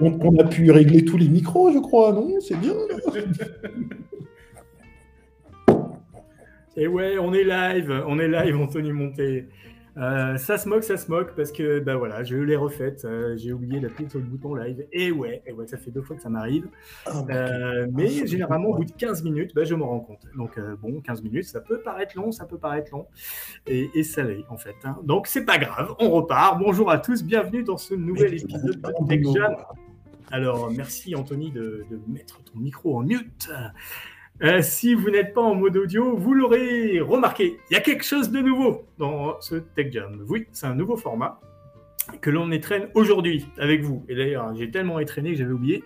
on, a pu régler tous les micros, je crois, non? C'est bien. Et ouais, on est live, on est live, Anthony Monté. Euh, ça se moque, ça se moque parce que bah voilà, je l'ai refaite. Euh, j'ai oublié d'appuyer sur le bouton live. Et ouais, et ouais, ça fait deux fois que ça m'arrive. Ah, bah, euh, mais généralement, au bout de 15 minutes, bah, je me rends compte. Donc bon, 15 minutes, ça peut paraître long, ça peut paraître long. Et, et ça l'est en fait. Hein. Donc c'est pas grave, on repart. Bonjour à tous, bienvenue dans ce nouvel épisode de Tech Jam. Alors merci Anthony de, de mettre ton micro en mute. Euh, si vous n'êtes pas en mode audio, vous l'aurez remarqué, il y a quelque chose de nouveau dans ce Tech Jam. Oui, c'est un nouveau format que l'on étraîne aujourd'hui avec vous. Et d'ailleurs, j'ai tellement étraîné que j'avais oublié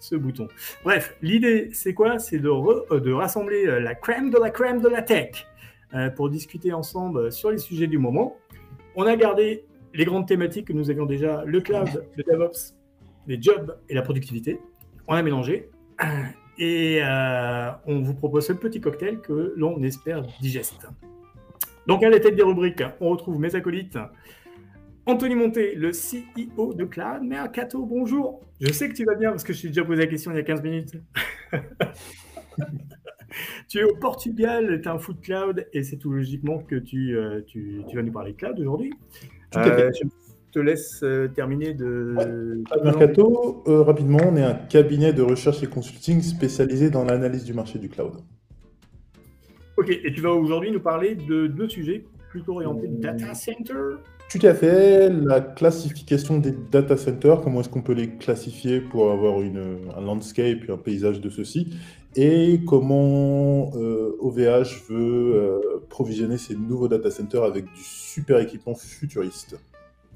ce bouton. Bref, l'idée, c'est quoi? C'est de, euh, rassembler euh, la crème de la crème de la tech pour discuter ensemble sur les sujets du moment. On a gardé les grandes thématiques que nous avions déjà, le cloud, le DevOps, les jobs et la productivité. On a mélangé et euh, on vous propose ce petit cocktail que l'on espère digeste. Donc à la tête des rubriques, on retrouve mes acolytes. Anthony Monté, le CEO de Cloud Mercato, bonjour. Je sais que tu vas bien parce que je t'ai déjà posé la question il y a 15 minutes. tu es au Portugal, tu es un food cloud et c'est tout logiquement que tu, euh, tu, vas nous parler de cloud aujourd'hui. Tout à fait. Euh, te laisse euh, terminer de. Mercato, euh, rapidement, on est un cabinet de recherche et consulting spécialisé dans l'analyse du marché du cloud. Ok, et tu vas aujourd'hui nous parler de deux sujets plutôt orientés data center. Tout à fait, la classification des data centers, comment est-ce qu'on peut les classifier pour avoir une, un landscape et un paysage de ceux-ci, et comment OVH euh, veut provisionner ces nouveaux data centers avec du super équipement futuriste.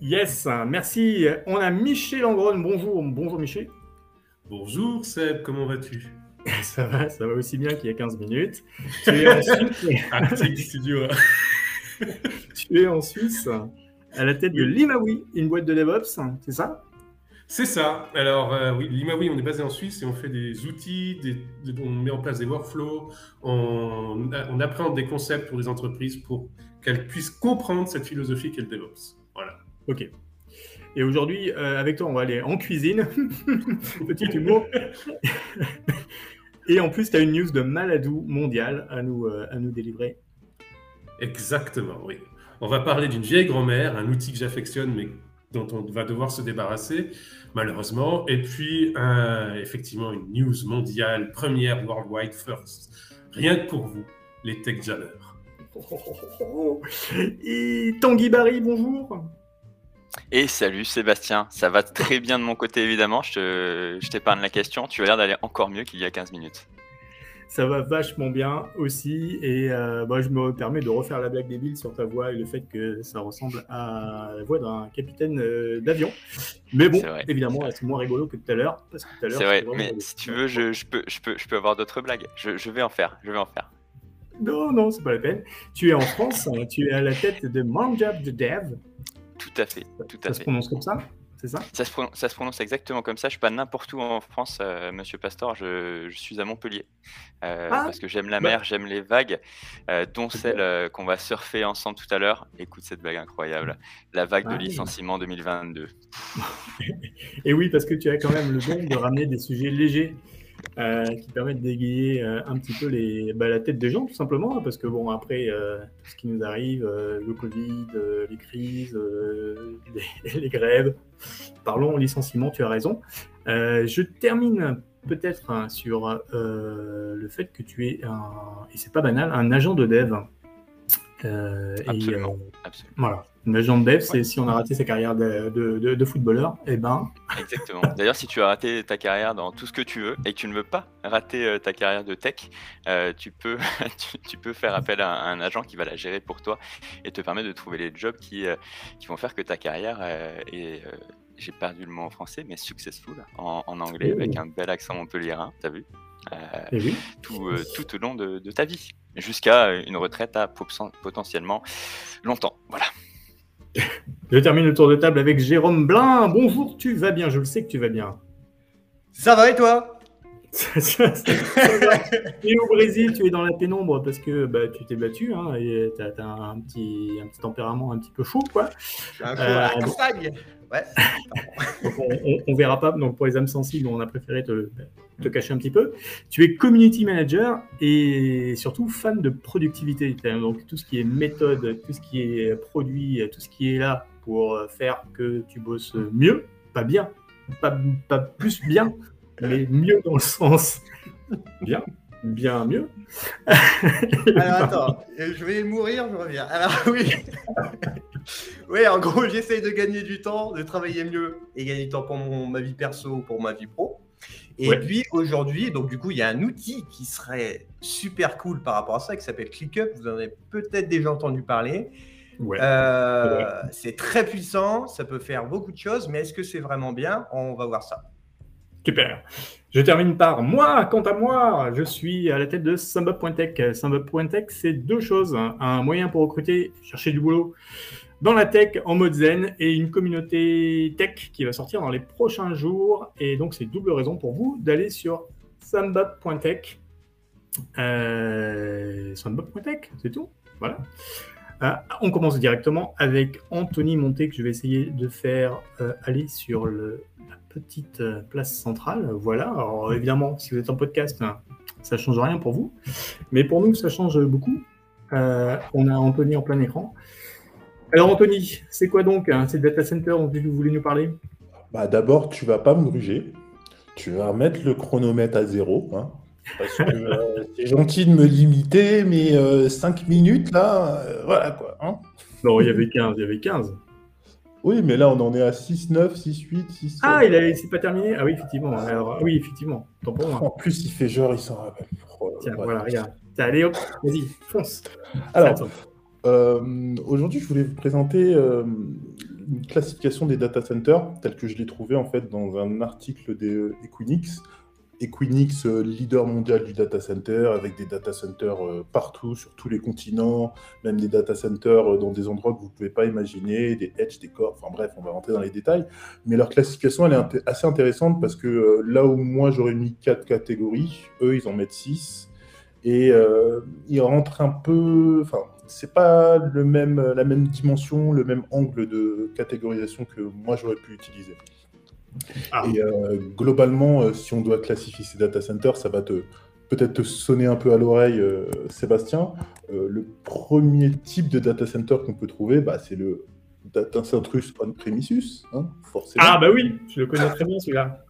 Yes, merci. On a Michel Langron. Bonjour, bonjour Michel. Bonjour Seb, comment vas-tu? Ça va, ça va aussi bien qu'il y a 15 minutes. Tu es en Suisse. studio. tu es en Suisse, à la tête de Limawi, une boîte de DevOps, c'est ça? C'est ça. Alors, euh, oui, Limawi, on est basé en Suisse et on fait des outils, on met en place des workflows, on, on apprend des concepts pour les entreprises pour qu'elles puissent comprendre cette philosophie qu'est le DevOps. Ok. Et aujourd'hui, euh, avec toi, on va aller en cuisine. Petit humour. Et en plus, tu as une news de maladou mondiale à nous, euh, à nous délivrer. Exactement, oui. On va parler d'une vieille grand-mère, un outil que j'affectionne, mais dont on va devoir se débarrasser, malheureusement. Et puis, effectivement, une news mondiale, première worldwide first. Rien que pour vous, les tech jammers. Et Tanguy Barry, bonjour. Et salut Sébastien, ça va très bien de mon côté évidemment, je, t'épargne la question, tu as l'air d'aller encore mieux qu'il y a 15 minutes. Ça va vachement bien aussi, et euh, bah, je me permets de refaire la blague débile sur ta voix et le fait que ça ressemble à la voix d'un capitaine euh, d'avion. Mais bon, évidemment, c'est moins rigolo que tout à l'heure. C'est vrai, mais si tu veux, je, peux, je, peux, je peux avoir d'autres blagues, je, vais en faire, je vais en faire. Non, non, c'est pas la peine. Tu es en France, hein, tu es à la tête de Manjab de Dev, tout à fait. Tout ça se prononce comme ça c'est ça? Ça se, prononce, exactement comme ça. Je suis pas n'importe où en France, euh, Monsieur Pastor. Je, suis à Montpellier euh, ah, parce que j'aime la bah. mer, j'aime les vagues, euh, dont celle qu'on va surfer ensemble tout à l'heure. Écoute cette vague incroyable, la vague de ah licenciement 2022. Et oui, parce que tu as quand même le don de ramener des sujets légers euh, qui permettent d'égayer euh, un petit peu les, bah, la tête des gens, tout simplement, parce que bon, après, euh, tout ce qui nous arrive, le Covid, les crises, les, les, grèves, parlons licenciement, tu as raison. je termine peut-être hein, sur le fait que tu es, un, et c'est pas banal, un agent de dev. absolument, absolument. Voilà. Une agent de dev, c'est si on a raté sa carrière de, de, footballeur, eh ben. Exactement. D'ailleurs, si tu as raté ta carrière dans tout ce que tu veux et que tu ne veux pas rater euh, ta carrière de tech, euh, tu, peux, tu, peux faire appel à un agent qui va la gérer pour toi et te permettre de trouver les jobs qui, euh, qui vont faire que ta carrière est. j'ai perdu le mot en français, mais successful en, anglais, avec un bel accent montpelliérain, t'as vu? Eh oui. tout, tout au long de, de ta vie, jusqu'à une retraite à potentiellement longtemps. Voilà. Je termine le tour de table avec Jérôme Blin. Bonjour, tu vas bien? Je le sais que tu vas bien. Ça va et toi? Et au Brésil, tu es dans la pénombre parce que bah, tu t'es battu hein, et tu as, un, petit, un petit tempérament un petit peu chaud. Quoi. Un euh, ouais. on, on, verra pas. Donc pour les âmes sensibles, on a préféré te, te cacher un petit peu. Tu es community manager et surtout fan de productivité. Donc tout ce qui est méthode, tout ce qui est produit, tout ce qui est là pour faire que tu bosses mieux, pas bien, pas, pas plus bien, mais mieux dans le sens bien, bien mieux. Alors attends, je vais mourir, je reviens. Alors oui, oui, en gros, j'essaye de gagner du temps, de travailler mieux et gagner du temps pour ma vie perso, pour ma vie pro. Et puis aujourd'hui, donc du coup, il y a un outil qui serait super cool par rapport à ça, qui s'appelle ClickUp. Vous en avez peut-être déjà entendu parler. Euh, c'est très puissant, ça peut faire beaucoup de choses, mais est-ce que c'est vraiment bien? On va voir ça. Super. Je termine par moi. Quant à moi, je suis à la tête de Sambop.tech. Sambop.tech, c'est deux choses. Un moyen pour recruter, chercher du boulot dans la tech en mode zen et une communauté tech qui va sortir dans les prochains jours. Et donc, c'est double raison pour vous d'aller sur sambop.tech. Euh, c'est tout. Voilà. Euh, on commence directement avec Anthony Monté que je vais essayer de faire euh, aller sur le, petite euh, place centrale. Voilà. Alors évidemment, si vous êtes en podcast, hein, ça change rien pour vous, mais pour nous, ça change beaucoup. on a Anthony en plein écran. Alors Anthony, c'est quoi donc hein, ces data center dont vous voulez nous parler? Bah, D'abord, tu vas pas me gruger. Tu vas mettre le chronomètre à zéro. Hein. Parce que euh, c'est gentil de me limiter, mais 5 euh, minutes, là, euh, voilà quoi. Hein. non, il y avait 15, il y avait 15. Oui, mais là, on en est à 6, 9, 6, 8, 6. Ah, il a... c'est pas terminé Ah oui, effectivement. Alors, oui, effectivement. En plus, il fait genre, il s'en rappelle. Tiens, voilà, regarde. Allez, hop, vas-y, fonce. Alors, aujourd'hui, je voulais vous présenter une classification des data centers, telle que je l'ai trouvée en fait dans un article des Equinix. Equinix, euh, leader mondial du data center, avec des data centers euh, partout, sur tous les continents, même des data centers euh, dans des endroits que vous ne pouvez pas imaginer, des edge, des corps, enfin bref, on va rentrer dans les détails. Mais leur classification, elle est assez intéressante parce que là où moi j'aurais mis quatre catégories, eux, ils en mettent six. Et ils rentrent un peu. Enfin, c'est pas le même, la même dimension, le même angle de catégorisation que moi j'aurais pu utiliser. Ah. Et euh, globalement, euh, si on doit classifier ces data centers, ça va te peut-être te sonner un peu à l'oreille, euh, Sébastien. le premier type de data center qu'on peut trouver, bah, c'est le data center on-premises, hein, forcément. Ah bah oui, je le connais très bien celui-là.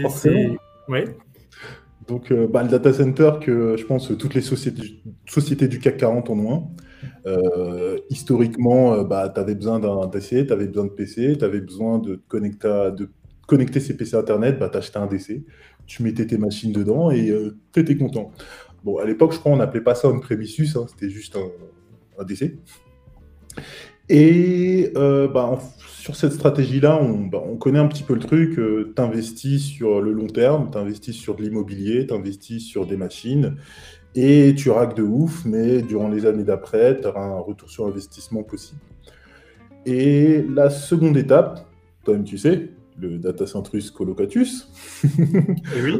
Forcément. Oui. Donc, bah, le data center que je pense toutes les sociétés, sociétés du CAC 40 en ont un. historiquement, bah, tu avais besoin d'un DC, tu avais besoin de PC, tu avais besoin de connecter, de connecter ses PC Internet, bah, tu achetais un DC, tu mettais tes machines dedans et euh, tu étais content. Bon, à l'époque, je crois, on n'appelait pas ça un premises, hein, c'était juste un, DC. Et euh, bah, sur cette stratégie-là, bah, on, connaît un petit peu le truc. Euh, tu investis sur le long terme, tu investis sur de l'immobilier, tu investis sur des machines et tu raques de ouf, mais durant les années d'après, tu auras un retour sur investissement possible. Et la seconde étape, toi-même tu sais, le data centrus colocatus. Eh oui.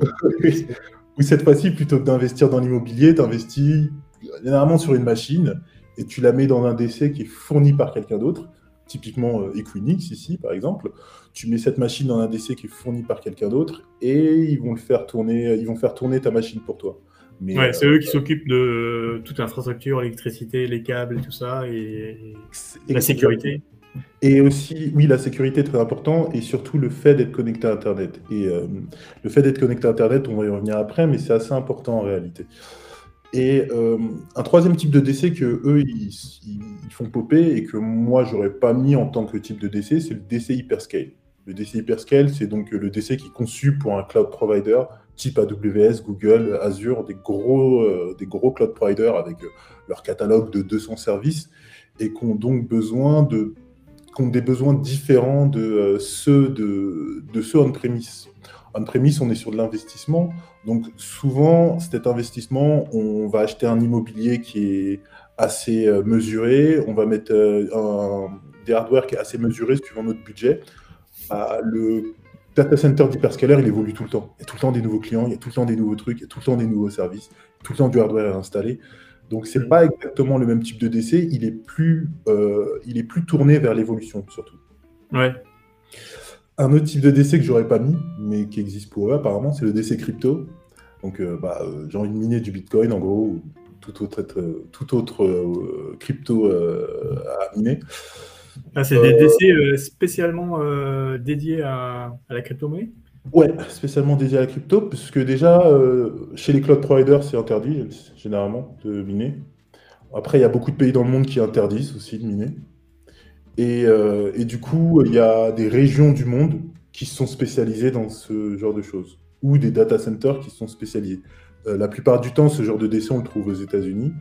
Ou cette fois-ci, plutôt que d'investir dans l'immobilier, tu investis généralement sur une machine et tu la mets dans un DC qui est fourni par quelqu'un d'autre, typiquement euh, Equinix ici par exemple. Tu mets cette machine dans un DC qui est fourni par quelqu'un d'autre et ils vont le faire tourner, ils vont faire tourner ta machine pour toi. Ouais, c'est eux qui s'occupent de toute l'infrastructure, l'électricité, les câbles et tout ça, et la sécurité. Et aussi, oui, la sécurité est très important et surtout le fait d'être connecté à Internet. Et euh, le fait d'être connecté à Internet, on va y revenir après, mais c'est assez important en réalité. Et euh, un troisième type de DC que eux ils, font popper et que moi j'aurais pas mis en tant que type de DC, c'est le DC hyperscale. Le DC hyperscale, c'est donc le DC qui est conçu pour un cloud provider type AWS, Google, Azure, des gros, euh, des gros cloud providers avec leur catalogue de 200 services et qui ont donc besoin de qui ont des besoins différents de euh, ceux de, de ceux on-premise. On-premise, on est sur de l'investissement. Donc souvent, cet investissement, on va acheter un immobilier qui est assez euh, mesuré, on va mettre euh, un, des hardware qui est assez mesuré suivant notre budget. Bah, le, data center d'hyperscaler, il évolue tout le temps. Il y a tout le temps des nouveaux clients, il y a tout le temps des nouveaux trucs, il y a tout le temps des nouveaux services, tout le temps du hardware à installer. Donc, c'est n'est pas exactement le même type de DC. Il est plus, euh, il est plus tourné vers l'évolution, surtout. Ouais. Un autre type de DC que j'aurais pas mis, mais qui existe pour eux apparemment, c'est le DC crypto. Donc, euh, bah, euh, j'ai envie de miner du Bitcoin, en gros, ou tout autre, tout autre crypto à miner. Ah, c'est des DC spécialement dédiés à, à la crypto-monnaie? Ouais, spécialement dédié à la crypto, puisque déjà, euh, chez les cloud providers, c'est interdit, généralement, de miner. Après, il y a beaucoup de pays dans le monde qui interdisent aussi de miner. Et, euh, du coup, il y a des régions du monde qui sont spécialisées dans ce genre de choses, ou des data centers qui sont spécialisés. Euh, la plupart du temps, ce genre de DC, on le trouve aux États-Unis,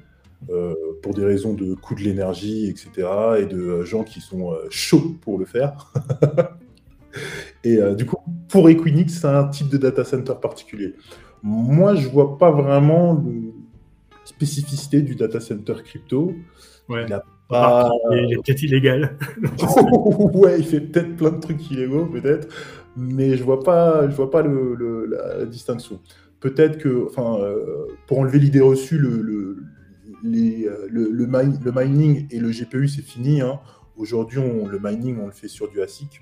pour des raisons de coût de l'énergie, etc., et de gens qui sont chauds pour le faire. Et du coup, pour Equinix, c'est un type de data center particulier. Moi, je vois pas vraiment la spécificité du data center crypto. Ouais. Il, pas... il est peut-être illégal. ouais, il fait peut-être plein de trucs illégaux, peut-être, mais je vois pas, je vois pas le, la, distinction. Peut-être que, enfin, euh, pour enlever l'idée reçue, le, le, les, euh, le, le, mining et le GPU, c'est fini. Hein. Aujourd'hui, le mining, on le fait sur du ASIC.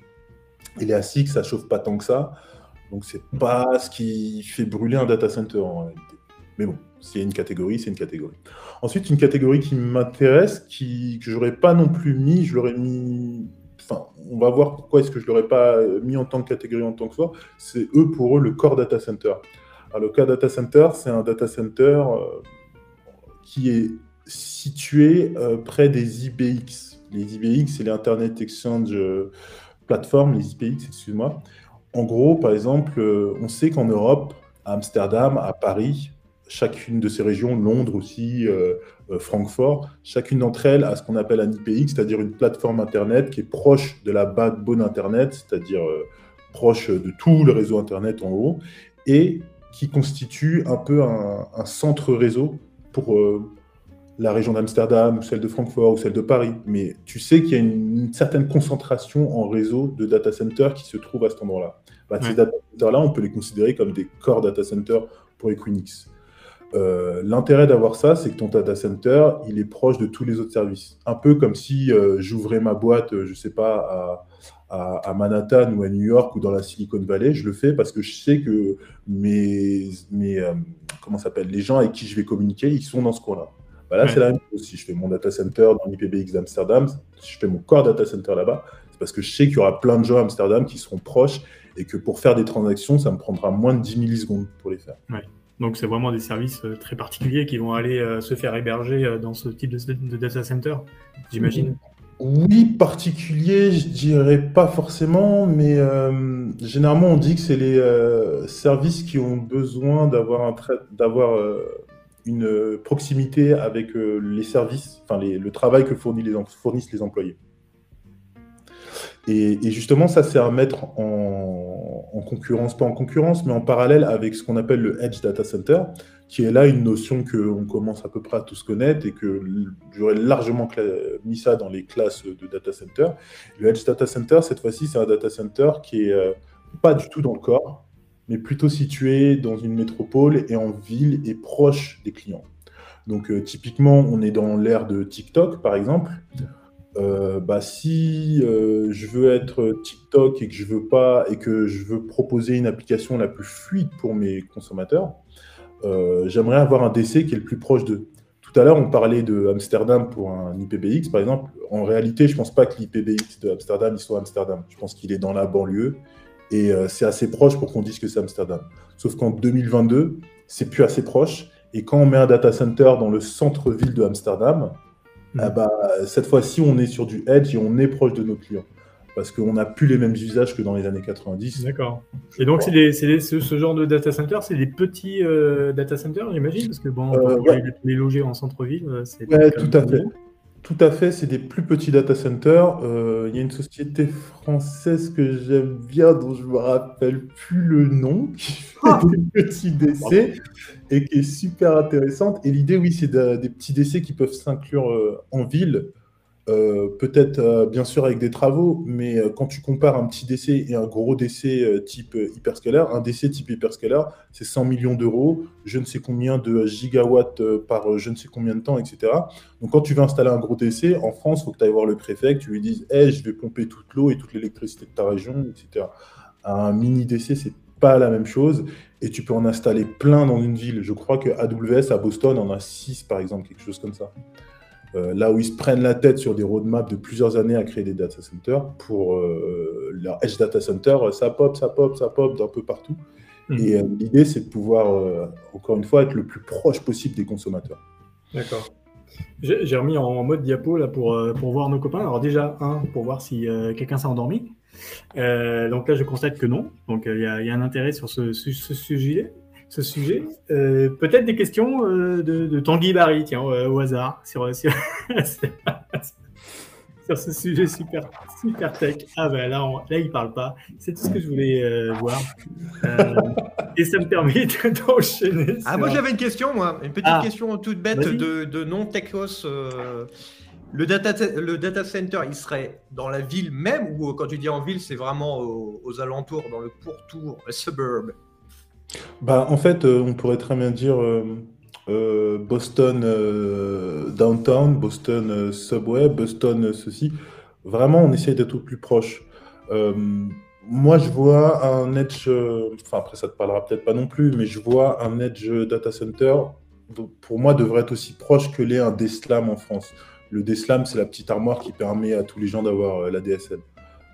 Et les ASIC, ça chauffe pas tant que ça. Donc, c'est pas ce qui fait brûler un data center en réalité. Mais bon, a une catégorie, c'est une catégorie. Ensuite, une catégorie qui m'intéresse, qui, que j'aurais pas non plus mis, je l'aurais mis. Enfin, on va voir pourquoi est-ce que je l'aurais pas mis en tant que catégorie en tant que soi. C'est eux, pour eux, le core data center. Alors, le core data center, c'est un data center euh, qui est situé euh, près des IBX. Les IBX, c'est les Internet Exchange. Plateformes, les IPX, excuse-moi. En gros, par exemple, euh, on sait qu'en Europe, à Amsterdam, à Paris, chacune de ces régions, Londres aussi, euh, euh, Francfort, chacune d'entre elles a ce qu'on appelle un IPX, c'est-à-dire une plateforme Internet qui est proche de la backbone Internet, c'est-à-dire proche de tout le réseau Internet en haut, et qui constitue un peu un centre réseau pour la région d'Amsterdam ou celle de Francfort ou celle de Paris, mais tu sais qu'il y a une, certaine concentration en réseau de data centers qui se trouvent à cet endroit-là. Bah, ces data centers-là, on peut les considérer comme des core data centers pour Equinix. Euh, l'intérêt d'avoir ça, c'est que ton data center, il est proche de tous les autres services. Un peu comme si euh, j'ouvrais ma boîte, je ne sais pas, à, à, Manhattan ou à New York ou dans la Silicon Valley. Je le fais parce que je sais que mes, mes euh, comment s'appelle, les gens avec qui je vais communiquer, ils sont dans ce coin-là. Bah là, c'est la même chose. Si je fais mon data center dans l'IPBX d'Amsterdam, si je fais mon core data center là-bas, c'est parce que je sais qu'il y aura plein de gens à Amsterdam qui seront proches et que pour faire des transactions, ça me prendra moins de 10 millisecondes pour les faire. Ouais. Donc, c'est vraiment des services euh, très particuliers qui vont aller euh, se faire héberger euh, dans ce type de, data center, j'imagine. Oui, particulier, je dirais pas forcément, mais généralement on dit que c'est les services qui ont besoin d'avoir un d'avoir une euh, proximité avec euh, les services, enfin le travail que fournissent les, employés. Et, justement, ça, c'est à mettre en, concurrence, pas en concurrence, mais en parallèle avec ce qu'on appelle le Edge Data Center, qui est là une notion qu'on commence à peu près à tous connaître et que j'aurais largement mis ça dans les classes de data center. Le Edge Data Center, cette fois-ci, c'est un data center qui est euh, pas du tout dans le corps, mais plutôt situé dans une métropole et en ville et proche des clients. Donc euh, typiquement, on est dans l'ère de TikTok, par exemple. Euh, bah, si euh, je veux être TikTok et que je veux pas et que je veux proposer une application la plus fluide pour mes consommateurs, j'aimerais avoir un DC qui est le plus proche d'eux. Tout à l'heure, on parlait de Amsterdam pour un IPBX, par exemple. En réalité, je pense pas que l'IPBX de Amsterdam il soit Amsterdam. Je pense qu'il est dans la banlieue et euh, c'est assez proche pour qu'on dise que c'est Amsterdam. Sauf qu'en 2022, c'est plus assez proche. Et quand on met un data center dans le centre-ville de Amsterdam, bah, cette fois-ci, on est sur du edge et on est proche de nos clients. Parce qu'on n'a plus les mêmes usages que dans les années 90. D'accord. Et donc, c'est ce, genre de data center, c'est des petits euh, data centers, j'imagine? Parce que bon, euh, les, loger en centre-ville, c'est. Ouais, tout à fait. Tout à fait, c'est des plus petits data centers. Euh, il y a une société française que j'aime bien, dont je me rappelle plus le nom, qui fait ah. des petits DC et qui est super intéressante. Et l'idée, oui, c'est des petits DC qui peuvent s'inclure euh, en ville, euh, peut-être euh, bien sûr avec des travaux, mais euh, quand tu compares un petit DC et un gros DC type hyperscalar, un DC type hyperscalar, c'est 100 millions d'euros, je ne sais combien de gigawatts par je ne sais combien de temps, etc. Donc quand tu veux installer un gros DC, en France, il faut que tu ailles voir le préfet, tu lui dises hey, je vais pomper toute l'eau et toute l'électricité de ta région, etc. Un mini DC, c'est pas la même chose et tu peux en installer plein dans une ville. Je crois que AWS à Boston en a 6 par exemple, quelque chose comme ça. Euh, là où ils se prennent la tête sur des roadmaps de plusieurs années à créer des data centers, pour euh, leur edge data center, ça pop, ça pop, ça pop d'un peu partout. Mhm. Et euh, l'idée, c'est de pouvoir, encore une fois, être le plus proche possible des consommateurs. D'accord. J'ai remis en mode diapo là pour, pour voir nos copains. Alors déjà, un, pour voir si quelqu'un s'est endormi. donc là, je constate que non. Donc il y, a un intérêt sur ce, ce sujet ce sujet. Euh, peut-être des questions euh, de, Tanguy Barry, tiens, au hasard, sur, sur, ce sujet super, super tech. Ah ben là, là, il parle pas. C'est tout ce que je voulais euh, voir. et ça me permet d'enchaîner. Ah, moi j'avais une question, moi. Une petite ah. question toute bête de, de non-techos. Le data, le data center, il serait dans la ville même ou quand tu dis en ville, c'est vraiment aux, aux alentours, dans le pourtour, suburb? Bah, en fait, euh, on pourrait très bien dire euh, euh, Boston downtown, Boston subway, Boston ceci. Vraiment, on essaye d'être au plus proche. moi, je vois un edge, enfin après ça te parlera peut-être pas non plus, mais je vois un edge data center, pour moi, devrait être aussi proche que l'est un DSLAM en France. Le DSLAM, c'est la petite armoire qui permet à tous les gens d'avoir la DSL.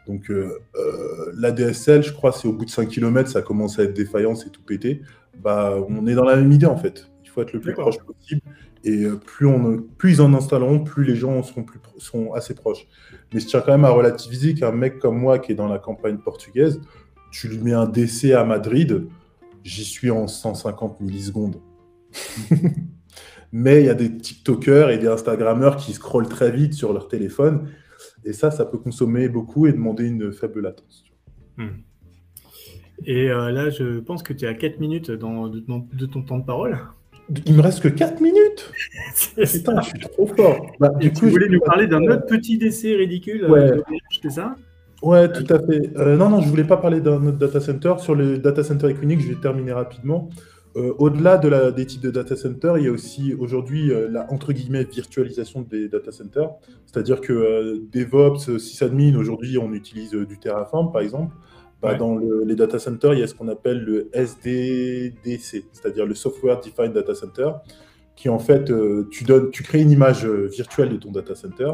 Donc euh, euh, la DSL, je crois, c'est au bout de 5 km, ça commence à être défaillant, c'est tout pété. Bah, on est dans la même idée en fait. Il faut être le plus proche possible. Et euh, plus, on, plus ils en installeront, plus les gens seront, plus, sont assez proches. Mais je tiens quand même à relativiser qu'un mec comme moi qui est dans la campagne portugaise, tu lui mets un DC à Madrid, j'y suis en 150 millisecondes. Mais il y a des TikTokers et des Instagrammeurs qui scrollent très vite sur leur téléphone et ça, ça peut consommer beaucoup et demander une faible latence. Hmm. Et euh, là, je pense que tu es à 4 minutes dans, de, ton temps de parole. Il me reste que 4 minutes? Putain, je suis trop fort. Bah, du coup, tu voulais nous parler d'un autre petit décès ridicule ouais. c'est ça? Ouais, tout à fait. Euh, non, non, je voulais pas parler d'un autre data center. Sur le data center Equinix, je vais terminer rapidement. Euh, au-delà de la, des types de data centers, il y a aussi aujourd'hui euh, la entre guillemets virtualisation des data centers. C'est-à-dire que euh, DevOps, sysadmin, aujourd'hui on utilise du Terraform par exemple. Bah, dans les data centers, il y a ce qu'on appelle le SDDC, c'est-à-dire le Software Defined Data Center, qui en fait, tu, donnes, tu crées une image virtuelle de ton data center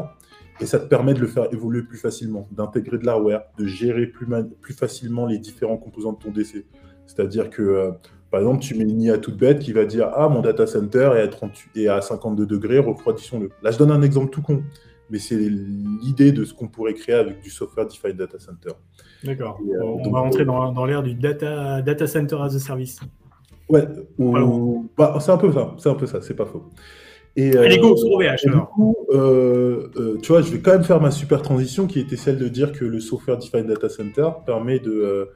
et ça te permet de le faire évoluer plus facilement, d'intégrer de l'hardware, de gérer plus, plus facilement les différents composants de ton DC. C'est-à-dire que par exemple, tu mets une IA toute bête qui va dire Ah, mon data center est à, 38, à 52 degrés, refroidissons-le. Là, je donne un exemple tout con, mais c'est l'idée de ce qu'on pourrait créer avec du software defined data center. D'accord. Euh, on va rentrer dans, dans l'ère du data, data center as a service. Ouais, bah, c'est un peu ça, c'est un peu ça, c'est pas faux. Et, Allez, go, sur OVH Du coup, euh, euh, tu vois, je vais quand même faire ma super transition qui était celle de dire que le software defined data center permet de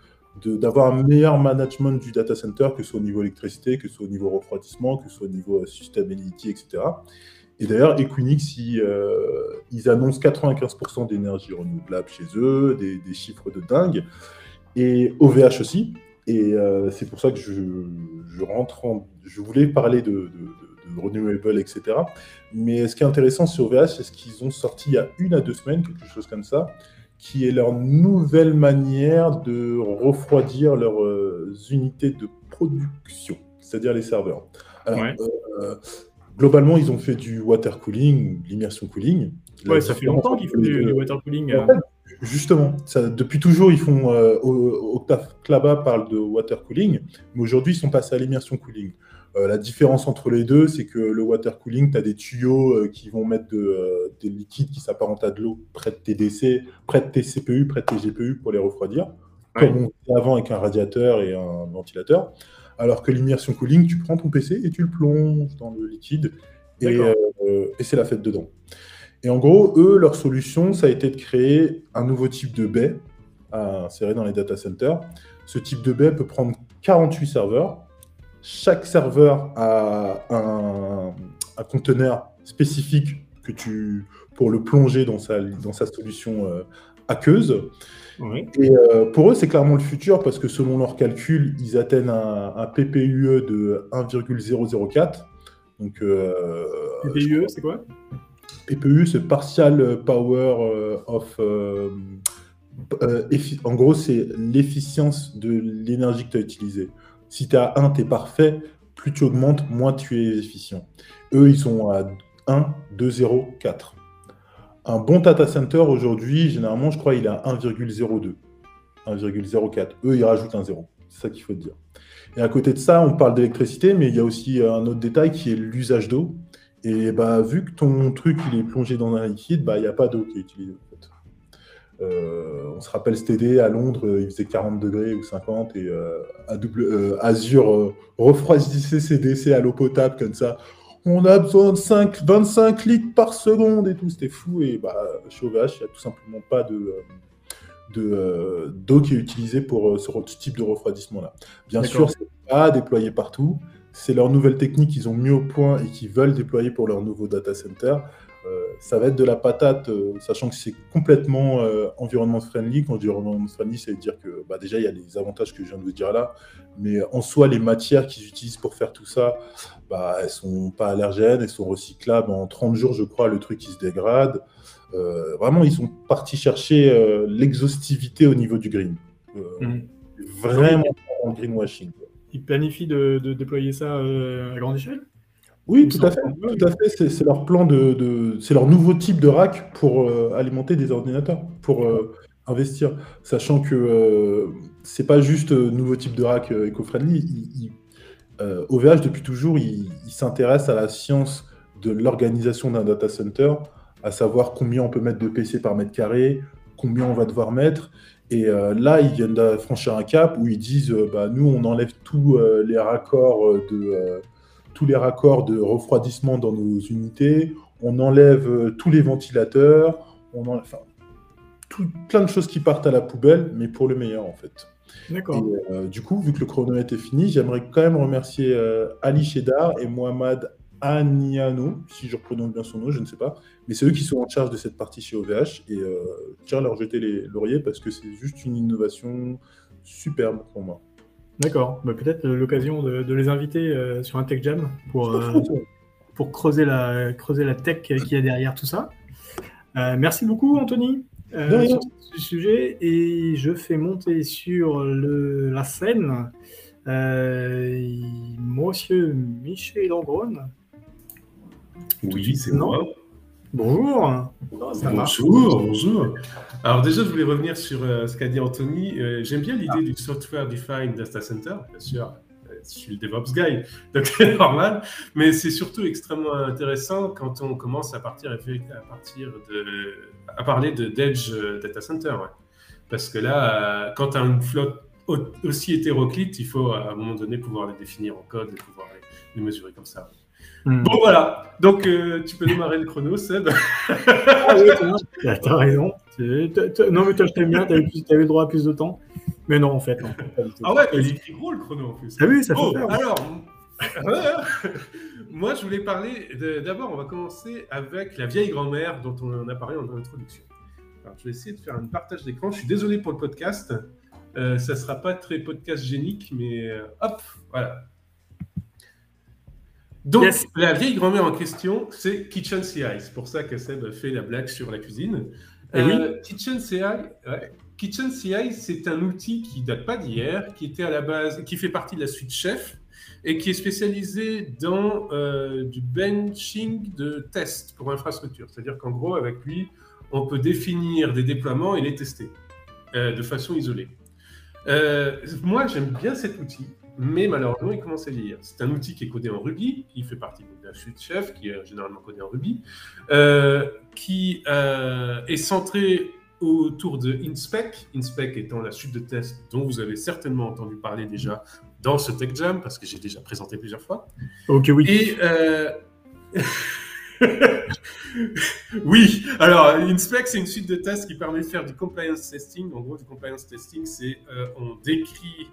d'avoir un meilleur management du data center, que ce soit au niveau électricité, que ce soit au niveau refroidissement, que ce soit au niveau euh, sustainability, etc. Et d'ailleurs, Equinix, ils, euh, annoncent 95% d'énergie renouvelable chez eux, des, chiffres de dingue, et OVH aussi. Et euh, c'est pour ça que je, je, rentre en, Je voulais parler de, de, de, renewable, etc. Mais ce qui est intéressant sur OVH, c'est ce qu'ils ont sorti il y a une à deux semaines, quelque chose comme ça, qui est leur nouvelle manière de refroidir leurs euh, unités de production, c'est-à-dire les serveurs. Euh, globalement, ils ont fait du water cooling, l'immersion cooling. Ouais, ça fait longtemps qu'ils font du, water cooling. Euh. justement, ça, depuis toujours, ils font. Octave Klaba parle de water cooling, mais aujourd'hui, ils sont passés à l'immersion cooling. Euh, la différence entre les deux, c'est que le water cooling, tu as des tuyaux euh, qui vont mettre euh, des liquides qui s'apparentent à de l'eau près de tes DC, près de tes CPU, près de tes GPU pour les refroidir, comme on faisait avant avec un radiateur et un ventilateur. Alors que l'immersion cooling, tu prends ton PC et tu le plonges dans le liquide et, c'est la fête dedans. Et en gros, eux, leur solution, ça a été de créer un nouveau type de baie à insérer dans les data centers. Ce type de baie peut prendre 48 serveurs chaque serveur a un, conteneur spécifique que tu, pour le plonger dans sa, dans sa solution aqueuse. Et pour eux, c'est clairement le futur parce que selon leurs calculs, ils atteignent un, un PPUE de 1,004. Donc, PPUE, c'est quoi? PPU, c'est Partial Power of euh, en gros, c'est l'efficience de l'énergie que tu as utilisée. Si tu as 1, tu es parfait. Plus tu augmentes, moins tu es efficient. Eux, ils sont à 1, 2, 0, 4. Un bon data center aujourd'hui, généralement, je crois, il est à 1,02. 1,04. Eux, ils rajoutent un 0. C'est ça qu'il faut dire. Et à côté de ça, on parle d'électricité, mais il y a aussi un autre détail qui est l'usage d'eau. Et bah, vu que ton truc il est plongé dans un liquide, bah, il n'y a pas d'eau qui est utilisée. Euh, on se rappelle cet à Londres, il faisait 40 degrés ou 50 et euh, à double, Azure euh, refroidissait ses décès à l'eau potable comme ça. On a besoin de 5, 25 litres par seconde et tout, c'était fou. Et bah, OVH, il n'y a tout simplement pas de, d'eau qui est utilisée pour ce type de refroidissement-là. Bien sûr, c'est pas déployé partout. C'est leur nouvelle technique qu'ils ont mis au point et qu'ils veulent déployer pour leur nouveau data center. Euh, ça va être de la patate, euh, sachant que c'est complètement euh, environnement friendly. Quand je dis environnement friendly, ça veut dire que bah, déjà, il y a les avantages que je viens de vous dire là, mais en soi, les matières qu'ils utilisent pour faire tout ça, bah, elles sont pas allergènes, elles sont recyclables. En 30 jours, je crois, le truc, il se dégrade. vraiment, ils sont partis chercher l'exhaustivité au niveau du green. Mmh. Vraiment en greenwashing. Ils planifient de déployer ça à grande échelle? Oui, tout à fait. Tout à fait. C'est leur plan de, c'est leur nouveau type de rack pour euh, alimenter des ordinateurs, pour euh, investir, sachant que euh, c'est pas juste nouveau type de rack éco-friendly. OVH depuis toujours, il, s'intéresse à la science de l'organisation d'un data center, à savoir combien on peut mettre de PC par mètre carré, combien on va devoir mettre. Et là, ils viennent de franchir un cap où ils disent, bah, nous, on enlève tous les raccords de tous les raccords de refroidissement dans nos unités, on enlève euh, tous les ventilateurs, on enlève, enfin, tout, plein de choses qui partent à la poubelle, mais pour le meilleur en fait. D'accord. Euh, du coup, vu que le chronomètre est fini, j'aimerais quand même remercier euh, Ali Chedar et Mohamed Aniano, si je prononce bien son nom, je ne sais pas, mais c'est eux qui sont en charge de cette partie chez OVH et euh, tiens leur jeter les lauriers parce que c'est juste une innovation superbe pour moi. D'accord. Bah, peut-être l'occasion de, les inviter euh, sur un Tech Jam pour, euh, pour creuser, la, creuser la tech qu'il y a derrière tout ça. Euh, merci beaucoup, Anthony, sur ce sujet. Et je fais monter sur le, la scène Monsieur Michel Langron. Oui, c'est moi. Bonjour. bonjour, bonjour. Alors déjà, je voulais revenir sur euh, ce qu'a dit Anthony. Euh, j'aime bien l'idée du software defined data center, bien sûr. Euh, je suis le DevOps guy, donc c'est normal. Mais c'est surtout extrêmement intéressant quand on commence à partir, à partir de, à parler de d'edge data center, parce que là, quand tu as une flotte aussi hétéroclite, il faut à un moment donné pouvoir les définir en code et pouvoir les mesurer comme ça. Hmm. Bon, voilà. Donc, euh, tu peux démarrer le chrono, Seb. ah oui, t'as raison. Non, mais toi, je t'aime bien, t'avais le droit à plus de temps. Mais non, en fait. Non, ah ouais, il écrit gros le chrono en plus. Ah oui, ça fait oh, Alors, moi, je voulais parler. D'abord, on va commencer avec la vieille grand-mère dont on a parlé en introduction. Alors, je vais essayer de faire un partage d'écran. Je suis désolé pour le podcast. Euh, ça ne sera pas très podcast génique, mais euh, hop, voilà. Donc, la vieille grand-mère en question, c'est Kitchen CI. C'est pour ça que Seb fait la blague sur la cuisine. Eh euh, Kitchen CI, Kitchen CI, c'est un outil qui date pas d'hier, qui était à la base, qui fait partie de la suite Chef et qui est spécialisé dans euh, du benching de tests pour infrastructure. C'est-à-dire qu'en gros, avec lui, on peut définir des déploiements et les tester euh, de façon isolée. moi, j'aime bien cet outil mais malheureusement, il commence à vieillir. C'est un outil qui est codé en Ruby, qui fait partie de la suite chef, qui est généralement codé en Ruby, euh, qui euh, est centré autour de InSpec, InSpec étant la suite de tests dont vous avez certainement entendu parler déjà dans ce Tech Jam, parce que j'ai déjà présenté plusieurs fois. Ok, oui. Et euh, oui, alors InSpec, c'est une suite de tests qui permet de faire du compliance testing. En gros, du compliance testing, c'est on décrit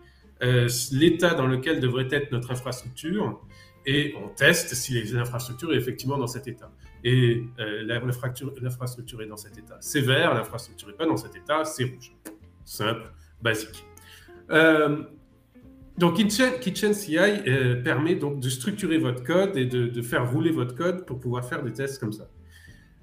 l'état dans lequel devrait être notre infrastructure et on teste si les infrastructures est effectivement dans cet état. et euh, l'infrastructure est dans cet état. C'est vert, l'infrastructure n'est pas dans cet état, c'est rouge. Simple, basique. Euh, donc Kitchen, CI euh, permet donc de structurer votre code et de, faire rouler votre code pour pouvoir faire des tests comme ça.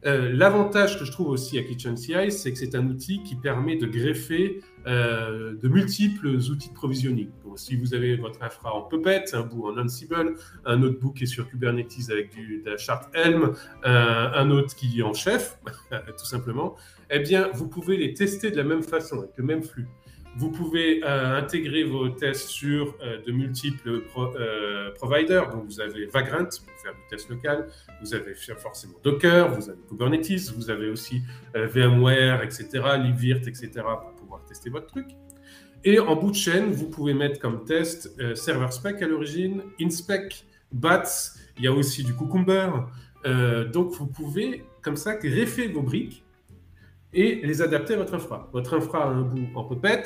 Euh, l'avantage que je trouve aussi à Kitchen CI, c'est que c'est un outil qui permet de greffer euh, de multiples outils de provisioning. si vous avez votre infra en Puppet, un bout en Ansible, un autre bout qui est sur Kubernetes avec du, de la charte Helm, un autre qui est en chef, tout simplement, eh bien, vous pouvez les tester de la même façon, avec le même flux. Vous pouvez euh, intégrer vos tests sur euh, de multiples euh, providers. Donc, vous avez Vagrant pour faire du test local. Vous avez forcément Docker, vous avez Kubernetes, vous avez aussi VMware, etc., LibVirt, etc., pour pouvoir tester votre truc. Et en bout de chaîne, vous pouvez mettre comme test Server Spec à l'origine, InSpec, BATS, il y a aussi du Cucumber. donc, vous pouvez comme ça greffer vos briques et les adapter à votre infra. Votre infra a un bout en Puppet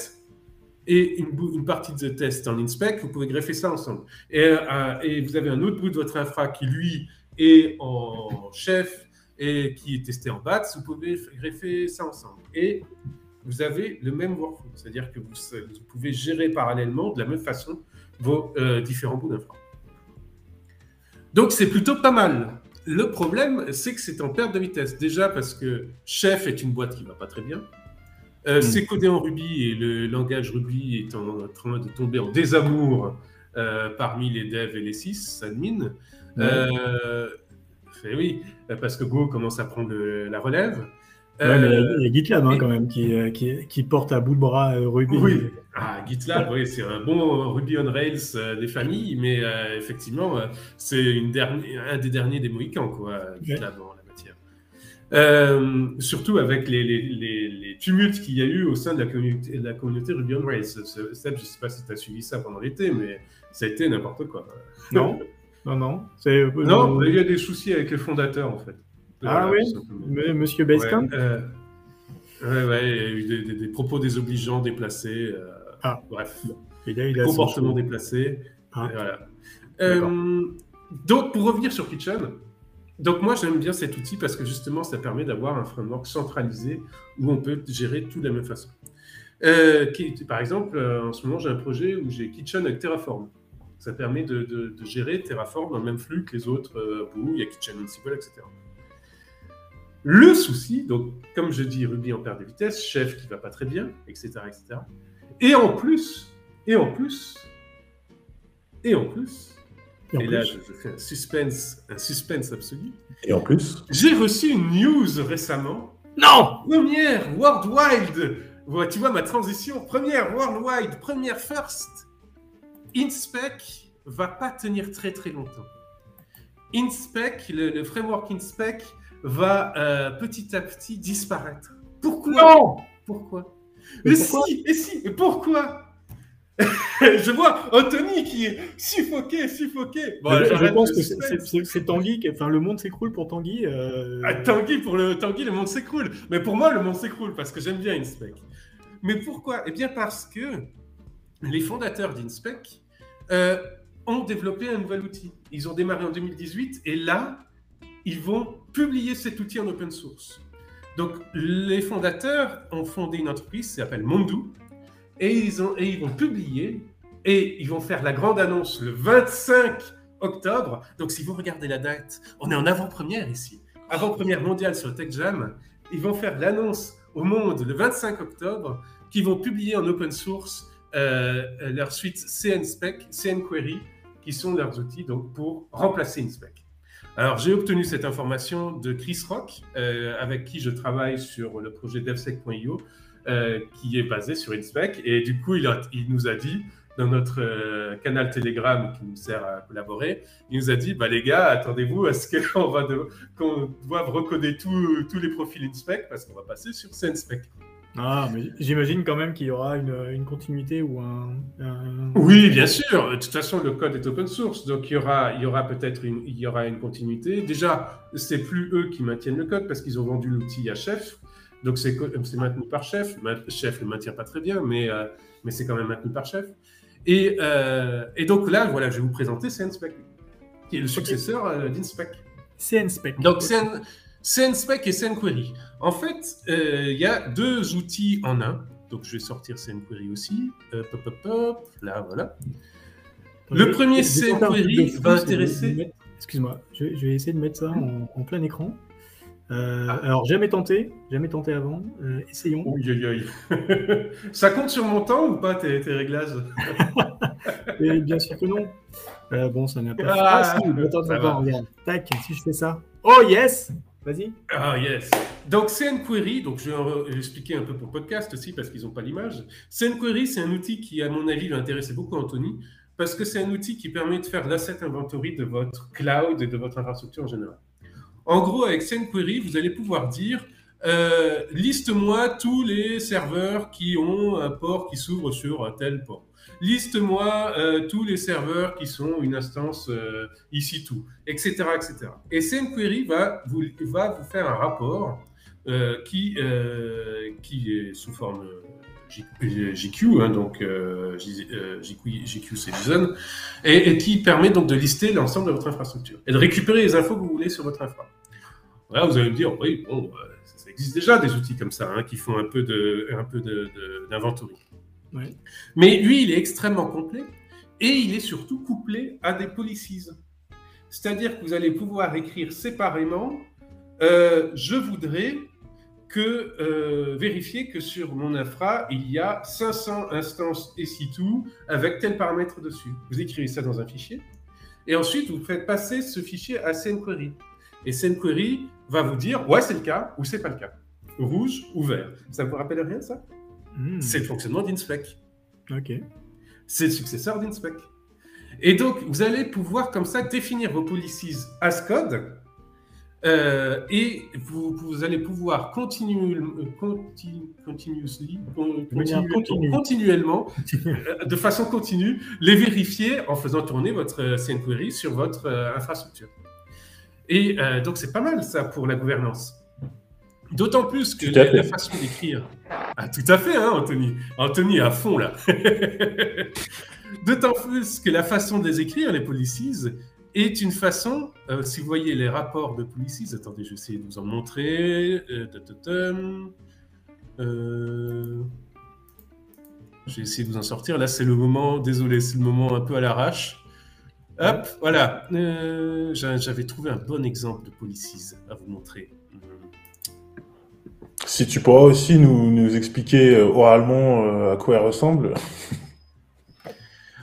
et une, partie de test en inspect, vous pouvez greffer ça ensemble. Et, euh, et, vous avez un autre bout de votre infra qui, lui, est en chef et qui est testé en BATS, vous pouvez greffer ça ensemble. Et vous avez le même workflow, c'est-à-dire que vous, vous, pouvez gérer parallèlement de la même façon vos euh, différents bouts d'infra. Donc c'est plutôt pas mal. Le problème, c'est que c'est en perte de vitesse. Déjà parce que Chef est une boîte qui ne va pas très bien. Euh, hmm. C'est codé en Ruby et le langage Ruby est en train de tomber en désamour euh, parmi les devs et les sys admin. Euh, oui, parce que Go commence à prendre la relève. Ouais, il y a GitLab hein, quand même qui, qui, qui, porte à bout de bras Ruby. Oui, ah, GitLab, oui, c'est un bon Ruby on Rails euh, des familles, mais euh, effectivement, euh, c'est un des derniers des Mohicans, quoi, GitLab en la matière. surtout avec les, les, les, tumultes qu'il y a eu au sein de la communauté, de la communauté Ruby on Rails. Seb, je ne sais pas si tu as suivi ça pendant l'été, mais ça a été n'importe quoi. Non, non, non. Non, il y a des soucis avec les fondateurs, en fait. Ah oui Monsieur Basecamp Ouais, ouais, il y a eu des, propos désobligeants, déplacés. Ah. Bref. il a, comportement déplacé. Ah. Euh, donc, pour revenir sur Kitchen, donc moi j'aime bien cet outil parce que justement ça permet d'avoir un framework centralisé où on peut gérer tout de la même façon. Euh, par exemple, euh, en ce moment j'ai un projet où j'ai Kitchen avec Terraform. Ça permet de, gérer Terraform dans le même flux que les autres euh, il y a Kitchen Ansible, etc. Le souci, donc comme je dis, Ruby en perte de vitesse, chef qui va pas très bien, etc., etc. Et en plus, et en plus, et en plus, et, là je, fais un suspense, un suspense absolu. Et en plus, j'ai reçu une news récemment. Non Première worldwide. Tu vois ma transition. Première worldwide, première first. InSpec va pas tenir très très longtemps. InSpec, le, framework InSpec va euh, petit à petit disparaître. Pourquoi? Non Pourquoi? Mais si, et si, et pourquoi? Je vois Anthony qui est suffoqué, suffoqué. je, pense que c'est Tanguy, enfin le monde s'écroule pour Tanguy. Euh... Ah, Tanguy, pour le Tanguy, le monde s'écroule. Mais pour moi, le monde s'écroule parce que j'aime bien InSpec. Mais pourquoi? Eh bien parce que les fondateurs d'InSpec euh, ont développé un nouvel outil. Ils ont démarré en 2018 et là, ils vont publier cet outil en open source. Donc, les fondateurs ont fondé une entreprise qui s'appelle Mondou et ils, vont publier et ils vont faire la grande annonce le 25 octobre. Donc, si vous regardez la date, on est en avant-première ici, avant-première mondiale sur TechJam. Ils vont faire l'annonce au monde le 25 octobre qu'ils vont publier en open source euh, leur suite CNSpec, CNQuery, qui sont leurs outils donc, pour remplacer InSpec. Alors, j'ai obtenu cette information de Chris Rock, euh, avec qui je travaille sur le projet devsec.io, euh, qui est basé sur InSpec. Et du coup, il, nous a dit, dans notre euh, canal Telegram qui nous sert à collaborer, il nous a dit, bah, les gars, attendez-vous à ce qu'on va qu'on doive recoder tous les profils InSpec parce qu'on va passer sur CNSpec. Ah, mais j'imagine quand même qu'il y aura une, continuité ou un, Oui, bien sûr. De toute façon, le code est open source, donc il y aura, il y aura peut-être une, il y aura une continuité. Déjà, c'est plus eux qui maintiennent le code parce qu'ils ont vendu l'outil à Chef, donc c'est maintenu par Chef. Chef ne le maintient pas très bien, mais, euh, mais c'est quand même maintenu par Chef. Et, euh, et, donc là, voilà, je vais vous présenter CNSpec, qui est le successeur euh, d'InSpec. CNSpec. Donc, CN, CNSpec et CNQuery. En fait, euh, il y a deux outils en un. Donc, je vais sortir CNQuery aussi. Euh, pop, pop, pop. Là, voilà. Le premier CNQuery va intéresser. Excuse-moi, je, je vais essayer de mettre ça en, en plein écran. Euh, Alors, jamais tenté, jamais tenté avant. Euh, essayons. Oui, oui, oui. Ça compte sur mon temps ou pas tes, tes réglages? Et bien sûr que non. Bon, ça n'a pas. Ah, Ah, si, attends, attends, regarde. Tac, si je fais ça. Oh yes Vas-y. Ah yes. Donc CNQuery, donc je vais expliquer un peu pour podcast aussi parce qu'ils n'ont pas l'image. CNQuery, c'est un outil qui, à mon avis, va intéresser beaucoup Anthony parce que c'est un outil qui permet de faire l'asset inventory de votre cloud et de votre infrastructure en général. En gros, avec CNQuery, vous allez pouvoir dire euh, liste-moi tous les serveurs qui ont un port qui s'ouvre sur tel port. Liste-moi euh, tous les serveurs qui sont une instance euh, ici tout, etc., etc. Et CNQuery va vous, va vous faire un rapport euh, qui, est sous forme JQ, hein, donc JQ, JQ c'est JSON, et, qui permet donc de lister l'ensemble de votre infrastructure et de récupérer les infos que vous voulez sur votre infra. Voilà, vous allez me dire, oui, bon, ça, existe déjà des outils comme ça hein, qui font un peu de, un peu d'inventory. Mais lui, il est extrêmement complet et il est surtout couplé à des policies. C'est-à-dire que vous allez pouvoir écrire séparément euh, je voudrais que euh, vérifier que sur mon infra, il y a 500 instances EC2 avec tel paramètre dessus. Vous écrivez ça dans un fichier et ensuite vous faites passer ce fichier à CNQuery. Et CNQuery va vous dire ouais, c'est le cas ou c'est pas le cas. Rouge ou vert. Ça vous rappelle rien ça? Hmm, C'est le fonctionnement d'InSpec. Ok. C'est le successeur d'InSpec. Et donc, vous allez pouvoir comme ça définir vos policies as code euh, et vous, vous allez pouvoir continue, continu- continuously, con- De manière continue- continue. continuellement, euh, de façon continue, les vérifier en faisant tourner votre euh, CNQuery sur votre infrastructure. Et euh, donc, c'est pas mal ça pour la gouvernance. D'autant plus que la, façon d'écrire. Ah, tout à fait, hein, Anthony. Anthony à fond là. D'autant plus que la façon de les écrire, les policies, est une façon, euh, si vous voyez les rapports de policies, attendez, je vais essayer de vous en montrer. Euh. Euh, je vais essayer de vous en sortir. Là, c'est le moment, désolé, c'est le moment un peu à l'arrache. Hop, voilà. Euh, j'a- J'avais trouvé un bon exemple de policies à vous montrer. Si tu pourras aussi nous, nous expliquer euh, oralement euh, à quoi elle ressemble.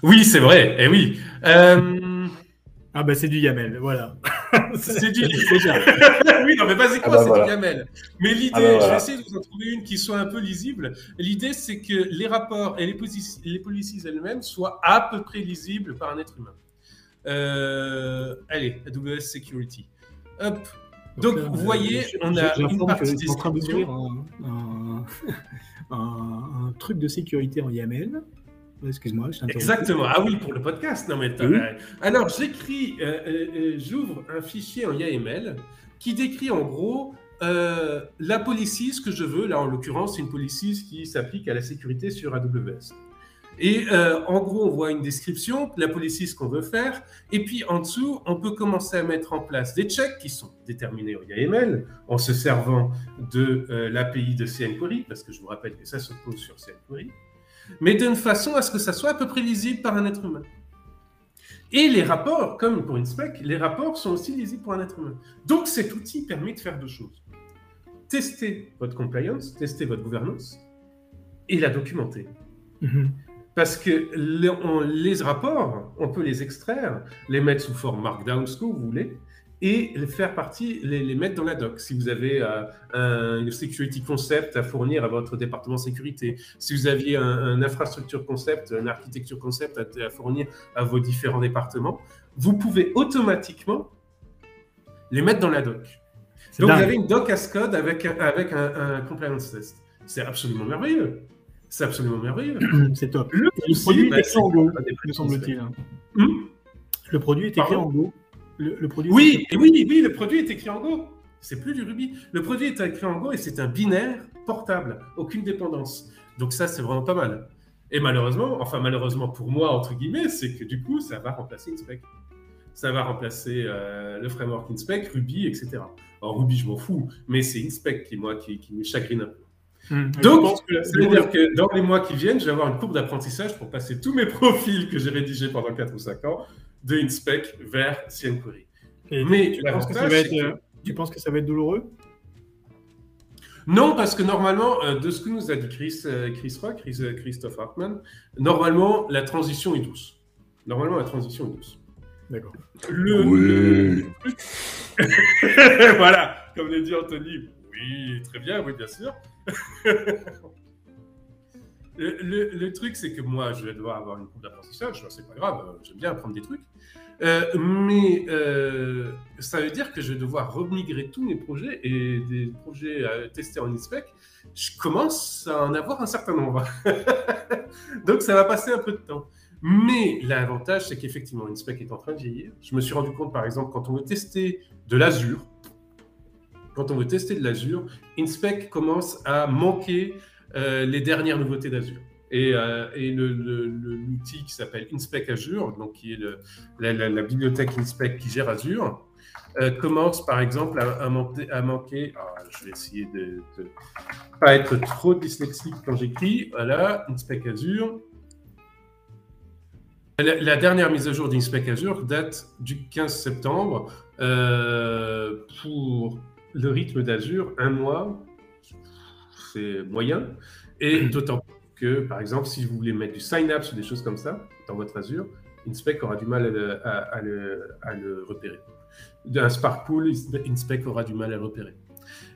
Oui, c'est vrai, eh oui. Euh, Ah bah c'est du YAML, voilà. c'est du... Déjà. oui, non, mais basiquement, Ah bah c'est voilà. du YAML. Mais l'idée, Ah bah je vais essayer de vous en trouver une qui soit un peu lisible. L'idée, c'est que les rapports et les, policies, les policies elles-mêmes soient à peu près lisibles par un être humain. Euh, allez, AWS Security. Hop. Donc, là, vous euh, voyez, je- on a une partie je suis en train d'ouvrir un, un, un- un truc de sécurité en YAML. Excuse-moi, je. Exactement. Ah oui, pour le podcast. Non, mais Oui. Alors, j'écris, euh, euh, euh, j'ouvre un fichier en YAML qui décrit en gros euh, la policy, ce que je veux. Là, en l'occurrence, c'est une policy qui s'applique à la sécurité sur AWS. Et euh, en gros, on voit une description, la policy, ce qu'on veut faire. Et puis en dessous, on peut commencer à mettre en place des checks qui sont déterminés au YAML en se servant de euh, l'API de CNQuery, parce que je vous rappelle que ça se pose sur CNQuery mais d'une façon à ce que ça soit à peu près lisible par un être humain. Et les rapports, comme pour InSpec, les rapports sont aussi lisibles pour un être humain. Donc cet outil permet de faire deux choses. Tester votre compliance, tester votre gouvernance et la documenter. Mhm. Parce que on- les rapports, on peut les extraire, les mettre sous forme Markdown, ce que vous voulez, et les faire partie, les, les mettre dans la doc. Si vous avez euh, un security concept à fournir à votre département sécurité, si vous aviez un, un infrastructure concept, une architecture concept à, à fournir à vos différents départements, vous pouvez automatiquement les mettre dans la doc. Donc vous avez une doc as code avec un, avec un, un compliance test. C'est absolument merveilleux. C'est absolument merveilleux. C'est top. Le produit bah, est écrit en Go, me semble-t-il. Hmm Le produit est écrit Pardon en Go. Le, le produit Oui, écrit- oui, oui, le produit est écrit en Go. C'est plus du Ruby. Le produit est écrit en Go et c'est un binaire portable, aucune dépendance. Donc ça, c'est vraiment pas mal. Et malheureusement, enfin malheureusement pour moi, entre guillemets, c'est que du coup, ça va remplacer InSpec. ça va remplacer euh, le framework Inspect, Ruby, etc. Alors Ruby, je m'en fous, mais c'est Inspect qui, moi, qui, me chagrine un peu. Hmm. Donc, ça veut dire que dans les mois qui viennent, je vais avoir une courbe d'apprentissage pour passer tous mes profils que j'ai rédigés pendant 4 ou 5 ans de Inspect vers CNQuery. mais tu penses, que ça va être, euh, tu penses que ça va être douloureux? Non, parce que normalement, euh, de ce que nous a dit Chris, Chris Rock, Christophe Hartmann, normalement, la transition est douce. Normalement, la transition est douce. D'accord. oui. voilà, comme l'a dit Anthony. Oui, très bien, oui, bien sûr. le, truc, c'est que moi, je vais devoir avoir une courbe d'apprentissage. C'est pas grave, euh, j'aime bien apprendre des trucs. Euh, mais euh, ça veut dire que je vais devoir remigrer tous mes projets et des projets à tester en inspec. Je commence à en avoir un certain nombre. Donc ça va passer un peu de temps. Mais l'avantage, c'est qu'effectivement, InSpec est en train de vieillir. Je me suis rendu compte, par exemple, quand on veut tester de l'Azure, quand on veut tester de l'Azure, InSpec commence à manquer euh, les dernières nouveautés d'Azure. Et, euh, l'outil qui s'appelle InSpec Azure, donc qui est la, bibliothèque InSpec qui gère Azure, euh, commence par exemple à, manquer. Ah, je vais essayer de ne pas être trop dyslexique quand j'écris. Voilà, InSpec Azure. La, dernière mise à jour d'Inspec Azure date du 15 septembre. Euh, pour le rythme d'Azure, un mois, c'est moyen. Et d'autant que, par exemple, si vous voulez mettre du Synapse ou des choses comme ça dans votre Azure, Inspec aura du mal à le, repérer. Un Spark Pool, Inspec aura du mal à le repérer.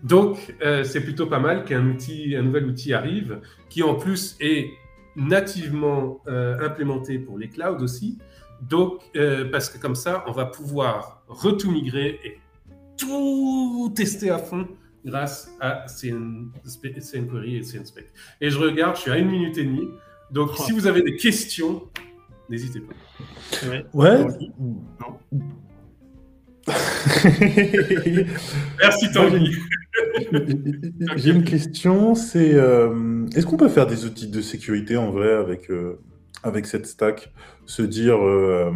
Donc, euh, c'est plutôt pas mal qu'un outil, un nouvel outil arrive, qui en plus est nativement euh, implémenté pour les clouds aussi. Donc, euh, parce que comme ça, on va pouvoir retout migrer et tout tester à fond grâce à CNQuery et CNSpec. Et je regarde, je suis à une minute et demie. Donc, si vous avez des questions, n'hésitez pas. Ouais. ouais. Merci Tanguy. J'ai une question, c'est euh, est-ce qu'on peut faire des outils de sécurité en vrai avec, euh, avec cette stack? Se dire euh,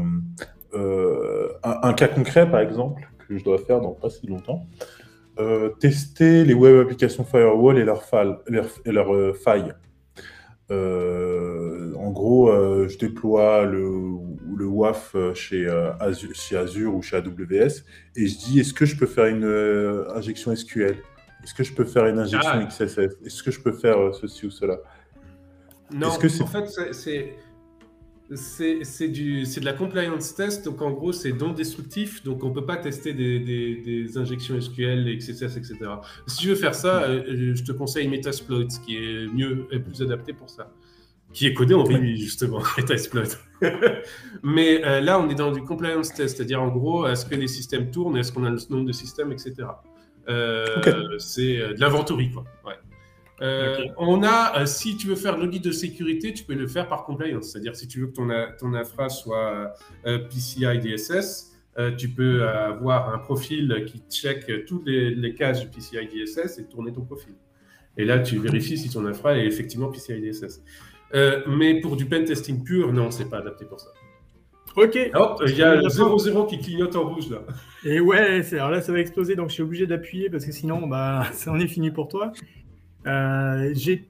un, cas concret par exemple? Que je dois faire dans pas si longtemps, tester les web applications firewall et leurs leur, failles. en gros, je déploie le, le WAF chez, Azure, chez Azure ou chez AWS et je dis est-ce que je peux faire une injection SQL est-ce que je peux faire une injection ah. XSS Est-ce que je peux faire euh, ceci ou cela? Non, que en fait, c'est c'est de la compliance test, donc en gros c'est non destructif, donc on peut pas tester des, des, injections SQL, XSS, etc. Si tu veux faire ça, euh, je te conseille Metasploit, qui est mieux et plus adapté pour ça, qui est codé en Ruby justement, Metasploit. Mais euh, là on est dans du compliance test, c'est-à-dire en gros est-ce que les systèmes tournent, est-ce qu'on a le nombre de systèmes, etc. Euh, c'est euh, de l'inventory, quoi. Euh, on a, si tu veux faire l'audit de sécurité, tu peux le faire par compliance. C'est-à-dire, si tu veux que ton, ton infra soit PCI DSS, tu peux avoir un profil qui check toutes les, les cases du PCI DSS et tourner ton profil. Et là, tu vérifies si ton infra est effectivement PCI DSS. mais pour du pen testing pur, non, c'est pas adapté pour ça. Ok. il y a le 0-0 qui clignote en rouge là. Et ouais, alors là ça va exploser, donc je suis obligé d'appuyer parce que sinon, bah, ça en est fini pour toi. Euh, j'ai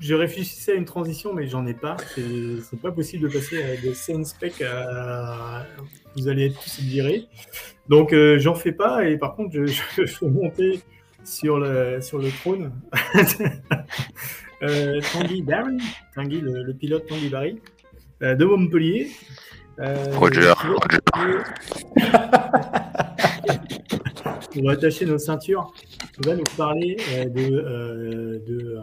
je réfléchissais à une transition, mais j'en ai pas. C'est pas possible de passer de CNSpec à. Vous allez être tous virés. Donc, euh, j'en fais pas. Et par contre, je, je, fais monter sur le, sur le trône euh, Tanguy Barry, Tanguy, le, pilote Tanguy Barry, euh, de Montpellier, euh, Roger, Roger. On va attacher nos ceintures. On va nous parler euh, euh,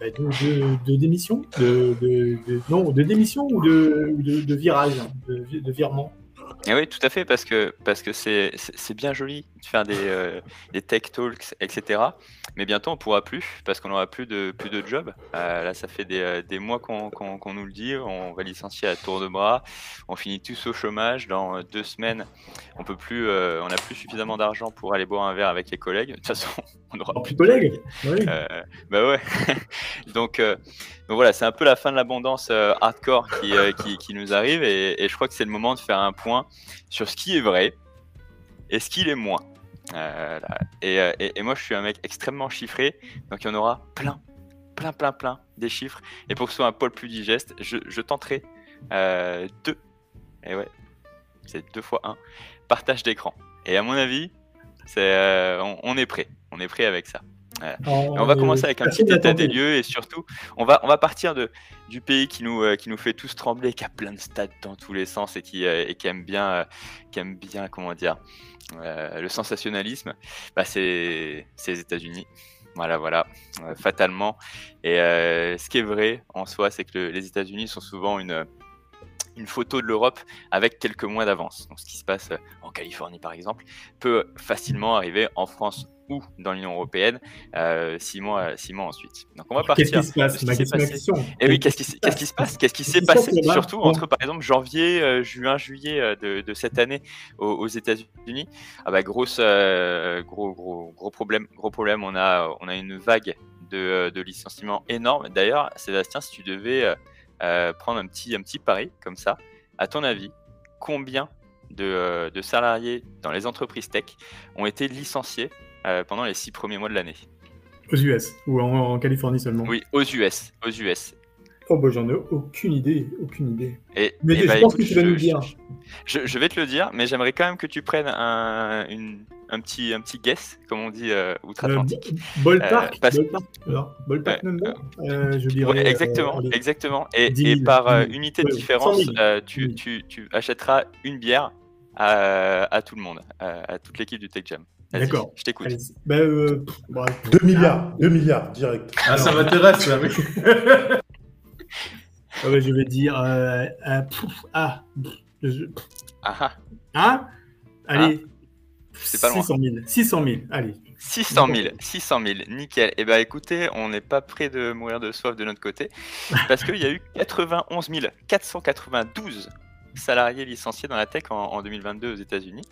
bah, de, de, de, démission, de, non, de démission ou de, de, virage, de, virement. Eh oui, tout à fait, parce que parce que c'est bien joli de faire des, des tech talks, etc. Mais bientôt, on pourra plus parce qu'on n'aura plus de, plus de job. Euh, là, ça fait des, euh, des mois qu'on nous le dit. On va licencier à tour de bras. On finit tous au chômage. Dans euh, deux semaines, on peut plus, on n'a plus suffisamment d'argent pour aller boire un verre avec les collègues. De toute façon, on n'aura plus de collègues. Bah ouais. donc, donc voilà, c'est un peu la fin de l'abondance hardcore qui, qui, qui, nous arrive. Et, et je crois que c'est le moment de faire un point sur ce qui est vrai et ce qui est moins. Euh, et, et, moi, je suis un mec extrêmement chiffré, donc il y en aura plein, plein, plein, plein des chiffres. Et pour que ce soit un poil plus digeste, je, tenterai deux. Et ouais, c'est deux fois un. Partage d'écran. Et à mon avis, on est prêt. On est prêt avec ça on va commencer avec un petit état des lieux et surtout, on va, on va partir de, du pays qui nous, euh, qui nous fait tous trembler, qui a plein de stats dans tous les sens et qui, euh, et qui aime bien, euh, qui aime bien, comment dire, le sensationnalisme. Bah, c'est les États-Unis. Voilà, voilà, fatalement. Et ce qui est vrai en soi, c'est que les États-Unis sont souvent une une photo de l'Europe avec quelques mois d'avance. Donc, ce qui se passe en Californie, par exemple, peut facilement arriver en France ou dans l'Union européenne euh, six, mois, six mois ensuite. Donc on va partir. Qu'est-ce qui se passe Ma question. Et eh oui, qu'est-ce qui, qu'est-ce qui se passe? Qu'est-ce qui s'est passé? Surtout entre par exemple janvier, euh, juin, juillet euh, de, de, cette année aux, États-Unis. Ah bah grosse, gros, gros, gros problème. Gros problème. On a, on a une vague de, de licenciements énorme. D'ailleurs, Sébastien, si tu devais prendre un petit, un petit pari comme ça, à ton avis, combien de, de, salariés dans les entreprises tech ont été licenciés euh, pendant les six premiers mois de l'année. Aux US ou en, Californie seulement Oui, aux US. Aux US. Oh bah j'en ai aucune idée, aucune idée. Et, mais je bah, pense que tu vas nous dire. Je, vais te le dire, mais j'aimerais quand même que tu prennes un, un petit, un petit guess, comme on dit euh, outre-Atlantique. Euh, ballpark, ballpark, number, je dirais. exactement, exactement. Et, et par unité de différence, tu, tu, tu, achèteras une bière à, à tout le monde, à, à toute l'équipe du Tech Jam. D'accord. Je t'écoute. 2 bah, euh, milliards, 2 milliards, direct. Ah, ça m'intéresse, là, ah je vais dire. Euh, euh, ah. ah. ah. Hein Allez. Ah. C'est pas loin. 600 000. 600 000. Allez. 600 000, 600 000, nickel. Et eh ben écoutez, on n'est pas prêt de mourir de soif de notre côté, parce qu'il y a eu 91 492 salariés licenciés dans la tech en, 2022 aux États-Unis.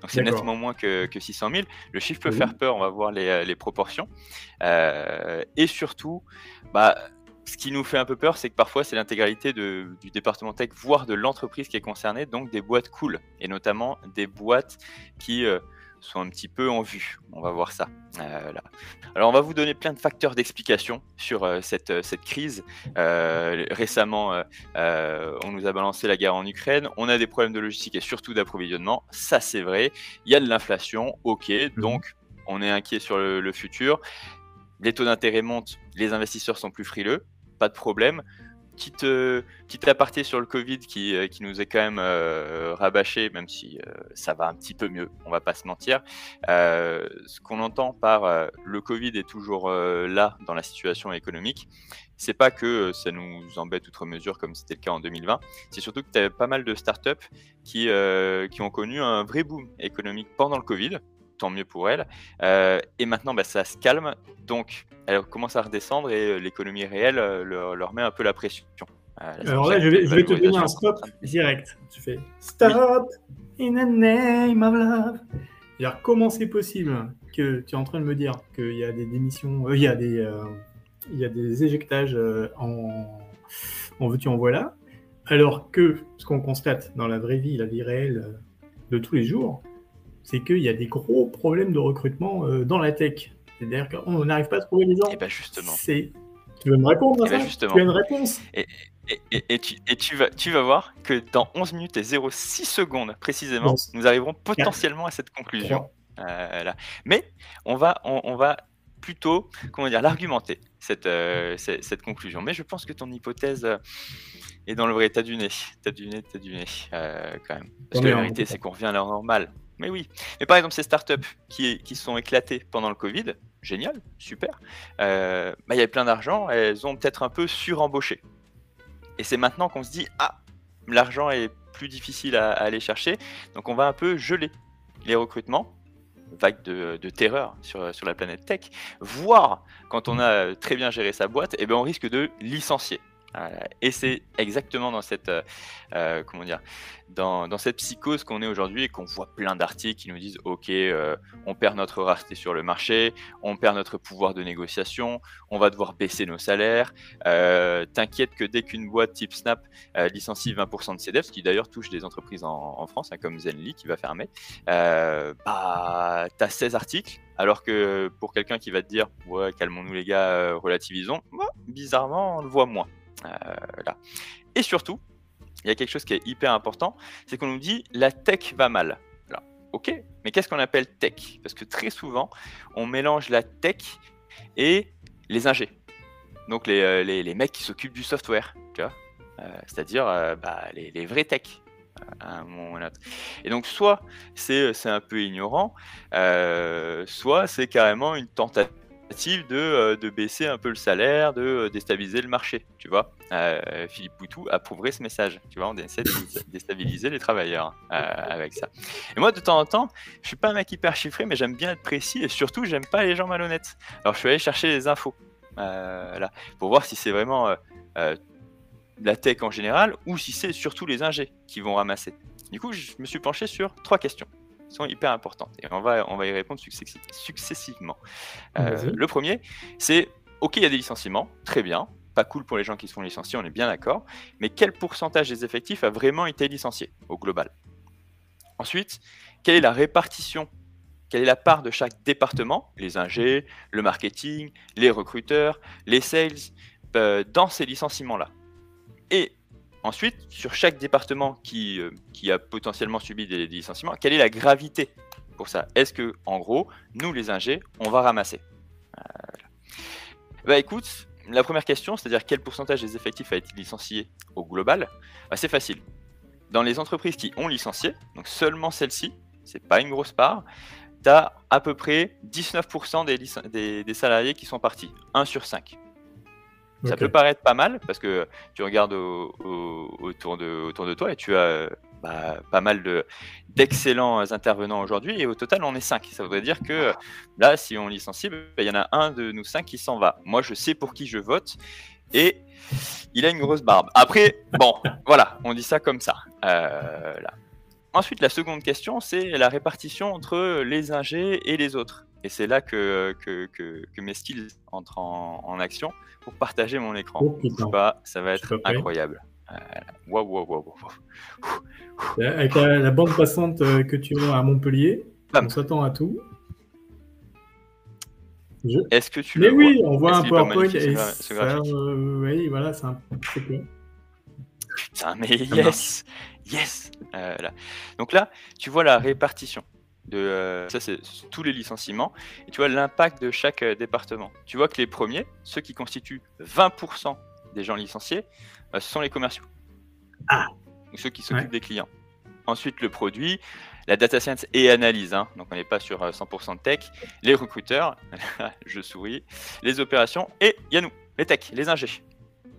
Donc c'est nettement moins que, 600 000. Le chiffre peut faire peur, on va voir les, euh, proportions. Euh, et surtout, bah, ce qui nous fait un peu peur, c'est que parfois c'est l'intégralité du département tech, voire de l'entreprise qui est concernée, donc des boîtes cool, et notamment des boîtes qui... Euh, sont un petit peu en vue. On va voir ça. Euh, là. Alors, on va vous donner plein de facteurs d'explication sur euh, cette, euh, cette crise. récemment, on nous a balancé la guerre en Ukraine. On a des problèmes de logistique et surtout d'approvisionnement. Ça, c'est vrai. Il y a de l'inflation. OK. Mhm. Donc, on est inquiet sur le futur. Les taux d'intérêt montent. Les investisseurs sont plus frileux. Pas de problème petite, euh, petite aparté sur le Covid qui, euh, qui nous est quand même euh, rabâché, même si ça va un petit peu mieux, on va pas se mentir. ce qu'on entend par le Covid est toujours là dans la situation économique, c'est pas que ça nous embête outre mesure comme c'était le cas en 2020, c'est surtout que tu as pas mal de startups qui, qui ont connu un vrai boom économique pendant le Covid, tant mieux pour elles. et maintenant, bah, ça se calme, donc elle commence à redescendre et euh, l'économie réelle euh, leur, met un peu la pression. Euh, Alors là, je vais, te donner un stop direct. Tu fais stop in the name of love. Alors, comment c'est possible que tu es en train de me dire qu'il y a des démissions, il y a des, il y a des éjectages en, en veux-tu en voilà, alors que ce qu'on constate dans la vraie vie, la vie réelle de tous les jours, c'est qu'il y a des gros problèmes de recrutement dans la tech. C'est-à-dire qu'on n'arrive pas à trouver les gens. Et eh justement. C'est... Tu veux me répondre à eh ben, ça justement. Tu as une réponse? Et, et, et, tu, et tu, vas, tu vas voir que dans 11 minutes et 06 secondes précisément, nous arriverons potentiellement à cette conclusion. Euh, là. Mais on va, on, on, va plutôt comment dire, l'argumenter, cette, euh, cette, cette, conclusion. Mais je pense que ton hypothèse euh, est dans le vrai. T'as du nez, t'as du nez, t'as du nez, euh, quand même. Parce que la vérité, c'est qu'on revient à l'heure normale. Mais oui. Mais par exemple, ces startups qui, qui sont éclatées pendant le Covid, génial, super. Euh, bah, il y avait plein d'argent, elles ont peut-être un peu surembauché. Et c'est maintenant qu'on se dit, ah, l'argent est plus difficile à, aller chercher, donc on va un peu geler les recrutements, vague de, terreur sur, la planète tech, voire quand on a très bien géré sa boîte, eh ben on risque de licencier. Et c'est exactement dans cette, euh, euh, comment dire, dans, cette psychose qu'on est aujourd'hui et qu'on voit plein d'articles qui nous disent Ok, euh, on perd notre rareté sur le marché, on perd notre pouvoir de négociation, on va devoir baisser nos salaires. T'inquiète que dès qu'une boîte type Snap licencie 20% de ses devs, ce qui d'ailleurs touche des entreprises en, France, hein, comme Zenly qui va fermer, bah, tu as 16 articles. Alors que pour quelqu'un qui va te dire Ouais, calmons-nous les gars, relativisons, bah, bizarrement, on le voit moins. Là. Et surtout, il y a quelque chose qui est hyper important, c'est qu'on nous dit la tech va mal. Ok, mais qu'est-ce qu'on appelle tech? Parce que très souvent, on mélange la tech et les ingés. Donc les, euh, mecs qui s'occupent du software, euh, C'est-à-dire euh, bah, les, vrais tech. À un moment ou à un autre. Et donc, soit c'est un peu ignorant, soit c'est carrément une tentative de, euh, de, baisser un peu le salaire, de euh, déstabiliser le marché, tu vois. Euh, Philippe Poutou approuverait ce message, tu vois, on essaie de déstabiliser les travailleurs avec ça. Et moi, de temps en temps, je suis pas un mec hyper chiffré, mais j'aime bien être précis et surtout, j'aime pas les gens malhonnêtes. Alors, je suis allé chercher les infos, là, pour voir si c'est vraiment la tech en général ou si c'est surtout les ingés qui vont ramasser. Du coup, je me suis penché sur trois questions sont hyper importantes. Et on va, on va y répondre successivement. Euh, le premier, c'est OK, il y a des licenciements, très bien, pas cool pour les gens qui se font licencier, on est bien d'accord, mais quel pourcentage des effectifs a vraiment été licencié au global? Ensuite, quelle est la répartition? Quelle est la part de chaque département, les ingés, le marketing, les recruteurs, les sales, euh, dans ces licenciements-là? Et Ensuite, sur chaque département qui, euh, a potentiellement subi des, licenciements, quelle est la gravité pour ça? Est-ce que, en gros, nous les ingés, on va ramasser? Bah écoute, la première question, c'est-à-dire quel pourcentage des effectifs a été licencié au global? Bah, C'est facile. Dans les entreprises qui ont licencié, donc seulement celles-ci, c'est pas une grosse part, tu as à peu près 19% des, des, des salariés qui sont partis, 1 sur 5. Ça peut paraître pas mal parce que tu regardes autour, de, autour de toi et tu as bah, pas mal d'excellents intervenants aujourd'hui et au total on est 5. Ça voudrait dire que là, si on licencie, bah, il y en a un de nous 5 qui s'en va. Moi, je sais pour qui je vote et il a une grosse barbe. Après, bon, voilà, on dit ça comme ça. Euh, là. Ensuite, la seconde question, c'est la répartition entre les ingés et les autres. Et c'est là que, que, que, mes skills entrent en, en action pour partager mon écran. Oh, pas, ça va être incroyable. Waouh, waouh, waouh, Avec la, bande passante euh, que tu as à Montpellier, on s'attend à tout. Est-ce que tu Mais oui, on voit un PowerPoint et ça, euh, oui, voilà, c'est un peu Putain, mais yes, yes. Euh, là. Donc là, tu vois la répartition. Euh, ça, c'est tous les licenciements. Et tu vois l'impact de chaque euh, département. Tu vois que les premiers, ceux qui constituent 20% des gens licenciés, euh, ce sont les commerciaux. Ah. Ou ceux qui s'occupent des clients. Ensuite, le produit, la data science et analyse. Hein. donc, on n'est pas sur 100% de tech. Les recruteurs, je souris. Les opérations et il y a nous, les tech, les ingés.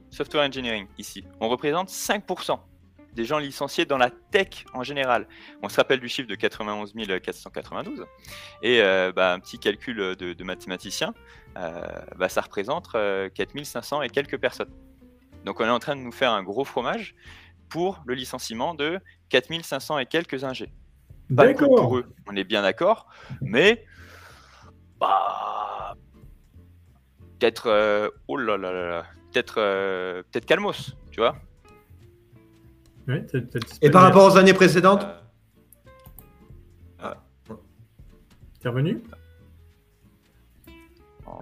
Software engineering, ici. On représente 5% des gens licenciés dans la tech en général. On se rappelle du chiffre de 91 492. Et euh, bah, un petit calcul de, de mathématicien, euh, bah, ça représente 4500 euh, et quelques personnes. Donc on est en train de nous faire un gros fromage pour le licenciement de 4500 et quelques ingés. D'accord. Pour eux, on est bien d'accord, mais bah, peut-être, oh là là là, peut-être, peut-être calmos, tu vois. Et par rapport aux années précédentes euh, T'es revenu?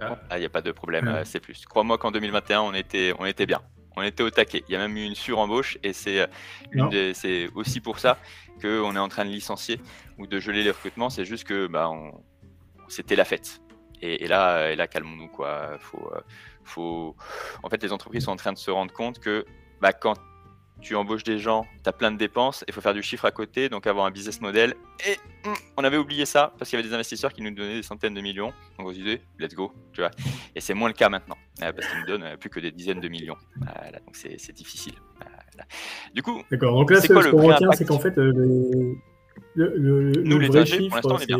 Ah, il n'y a pas de problème, euh, c'est plus. Crois-moi qu'en 2021, on était, on était bien. On était au taquet. Il y a même eu une surembauche et c'est euh, aussi pour ça qu'on est en train de licencier ou de geler les recrutements. C'est juste que bah, c'était la fête. Et, là, et là calmons-nous. Quoi. Faut, faut... En fait, les entreprises sont en train de se rendre compte que bah, quand tu embauches des gens, tu as plein de dépenses, il faut faire du chiffre à côté, donc avoir un business model. Et hum, on avait oublié ça parce qu'il y avait des investisseurs qui nous donnaient des centaines de millions. Donc on se disait, let's go, tu vois. Et c'est moins le cas maintenant euh, parce qu'ils nous donnent euh, plus que des dizaines de millions. donc c'est difficile. Du coup, d'accord. Donc là, ce, qu'on retient, c'est qu'en fait, euh, le, le, nous, les vrai chiffre, pour l'instant, on est bien.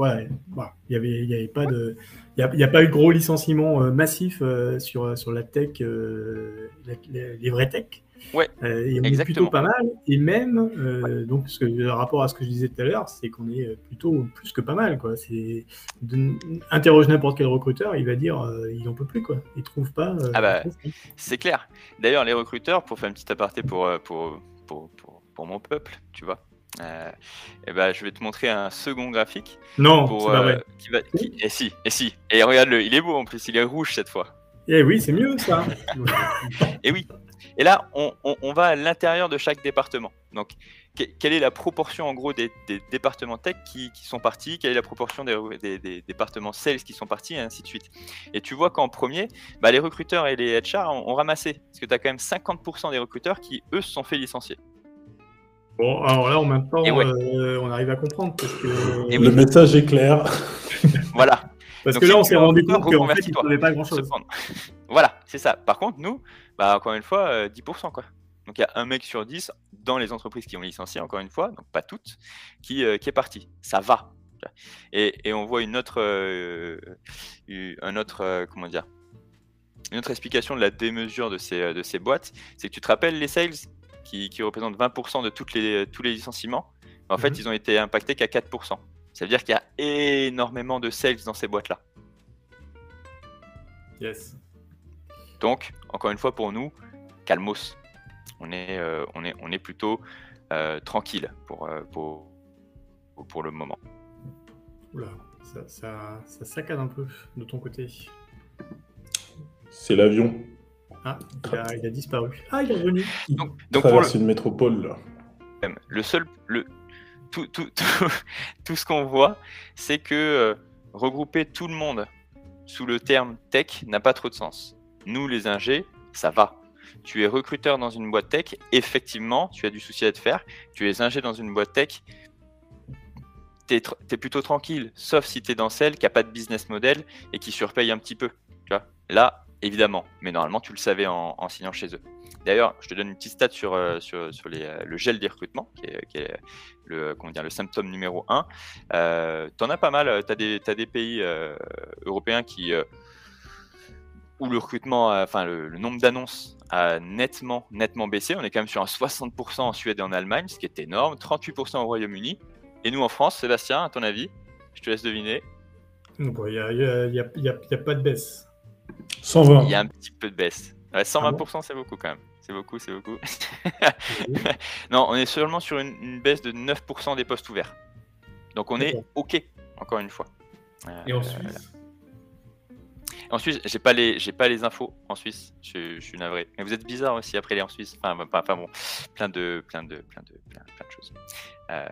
Ouais, bah, il y avait, il y avait pas de, il n'y a, pas eu de gros licenciements euh, massifs euh, sur, sur la tech, euh, les vraies tech. Ouais, il y a plutôt pas mal. Et même, donc, ce que, rapport à ce que je disais tout à l'heure, c'est qu'on est plutôt plus que pas mal. Quoi. C'est, interroge n'importe quel recruteur, il va dire il n'en peut plus. Quoi. Il trouve pas. ah bah, c'est clair. D'ailleurs, les recruteurs, pour faire un petit aparté pour, pour, pour, pour mon peuple, tu vois, euh, eh ben, je vais te montrer un second graphique. Non, c'est pas vrai. Euh, qui va, et eh, si, et eh, si. Et regarde-le, il est beau en plus, il est rouge cette fois. Et oui, c'est mieux ça. et oui. Et là, on, on, va à l'intérieur de chaque département. Donc, quelle est la proportion en gros des, départements tech qui, qui, sont partis? Quelle est la proportion des, des, départements sales qui sont partis? Et ainsi de suite. Et tu vois qu'en premier, bah, les recruteurs et les HR ont, ont ramassé. Parce que tu as quand même 50% des recruteurs qui, eux, se sont fait licencier. Bon, alors là, en même temps, euh, on arrive à comprendre. Parce que... Le message est clair. voilà. Parce que là, on s'est rendu compte qu'en fait, il ne pas grand-chose. Voilà, c'est ça. Par contre, nous, bah, encore une fois, 10%. Euh, quoi. Donc il y a un mec sur 10 dans les entreprises qui ont licencié, encore une fois, donc pas toutes, qui, euh, qui est parti. Ça va. Et, et on voit une autre, un autre comment dire, une autre explication de la démesure de ces, de ces boîtes, c'est que tu te rappelles les sales? Qui, représentent 20% de toutes les, tous les licenciements, en fait, mhm. ils ont été impactés qu'à 4%. Ça veut dire qu'il y a énormément de sales dans ces boîtes-là. Yes. Donc, encore une fois, pour nous, calmos. On est, euh, on est, on est plutôt euh, tranquille pour, euh, pour, pour le moment. Oula, ça, ça, ça saccade un peu de ton côté. C'est l'avion. Ah, il a, disparu. Ah, il est revenu. Donc, donc pour le... une métropole là. Le seul, le tout, tout, tout, ce qu'on voit, c'est que euh, regrouper tout le monde sous le terme tech n'a pas trop de sens. Nous, les ingés, ça va. Tu es recruteur dans une boîte tech, effectivement, tu as du souci à te faire. Tu es ingé dans une boîte tech, tu es, plutôt tranquille, sauf si tu es dans celle qui n'a pas de business model et qui surpaye un petit peu. Tu vois Là, évidemment, mais normalement tu le savais en, signant chez eux. D'ailleurs, je te donne une petite stat sur, euh, sur, sur euh, le gel des recrutements, qui est, le, comment dire, le symptôme numéro 1. Euh, tu en as pas mal, tu as, as, des pays européens qui, où le recrutement, enfin le, nombre d'annonces a nettement, nettement baissé. On est quand même sur un 60% en Suède et en Allemagne, ce qui est énorme, 38% au Royaume-Uni. Et nous en France, Sébastien, à ton avis Je te laisse deviner. Il n'y a, y a, a pas de baisse. 120. Il y a un petit peu de baisse. 120%, ah c'est beaucoup quand même. C'est beaucoup, c'est beaucoup. non, on est seulement sur une, baisse de 9% des postes ouverts. Donc on est OK, encore une fois. Et en Suisse? En Suisse, j'ai pas les, j'ai pas les infos en Suisse. Je, suis navré. Mais vous êtes bizarre aussi après les en Suisse. Enfin, enfin bon, plein de, plein de, plein de, plein, de choses. Euh,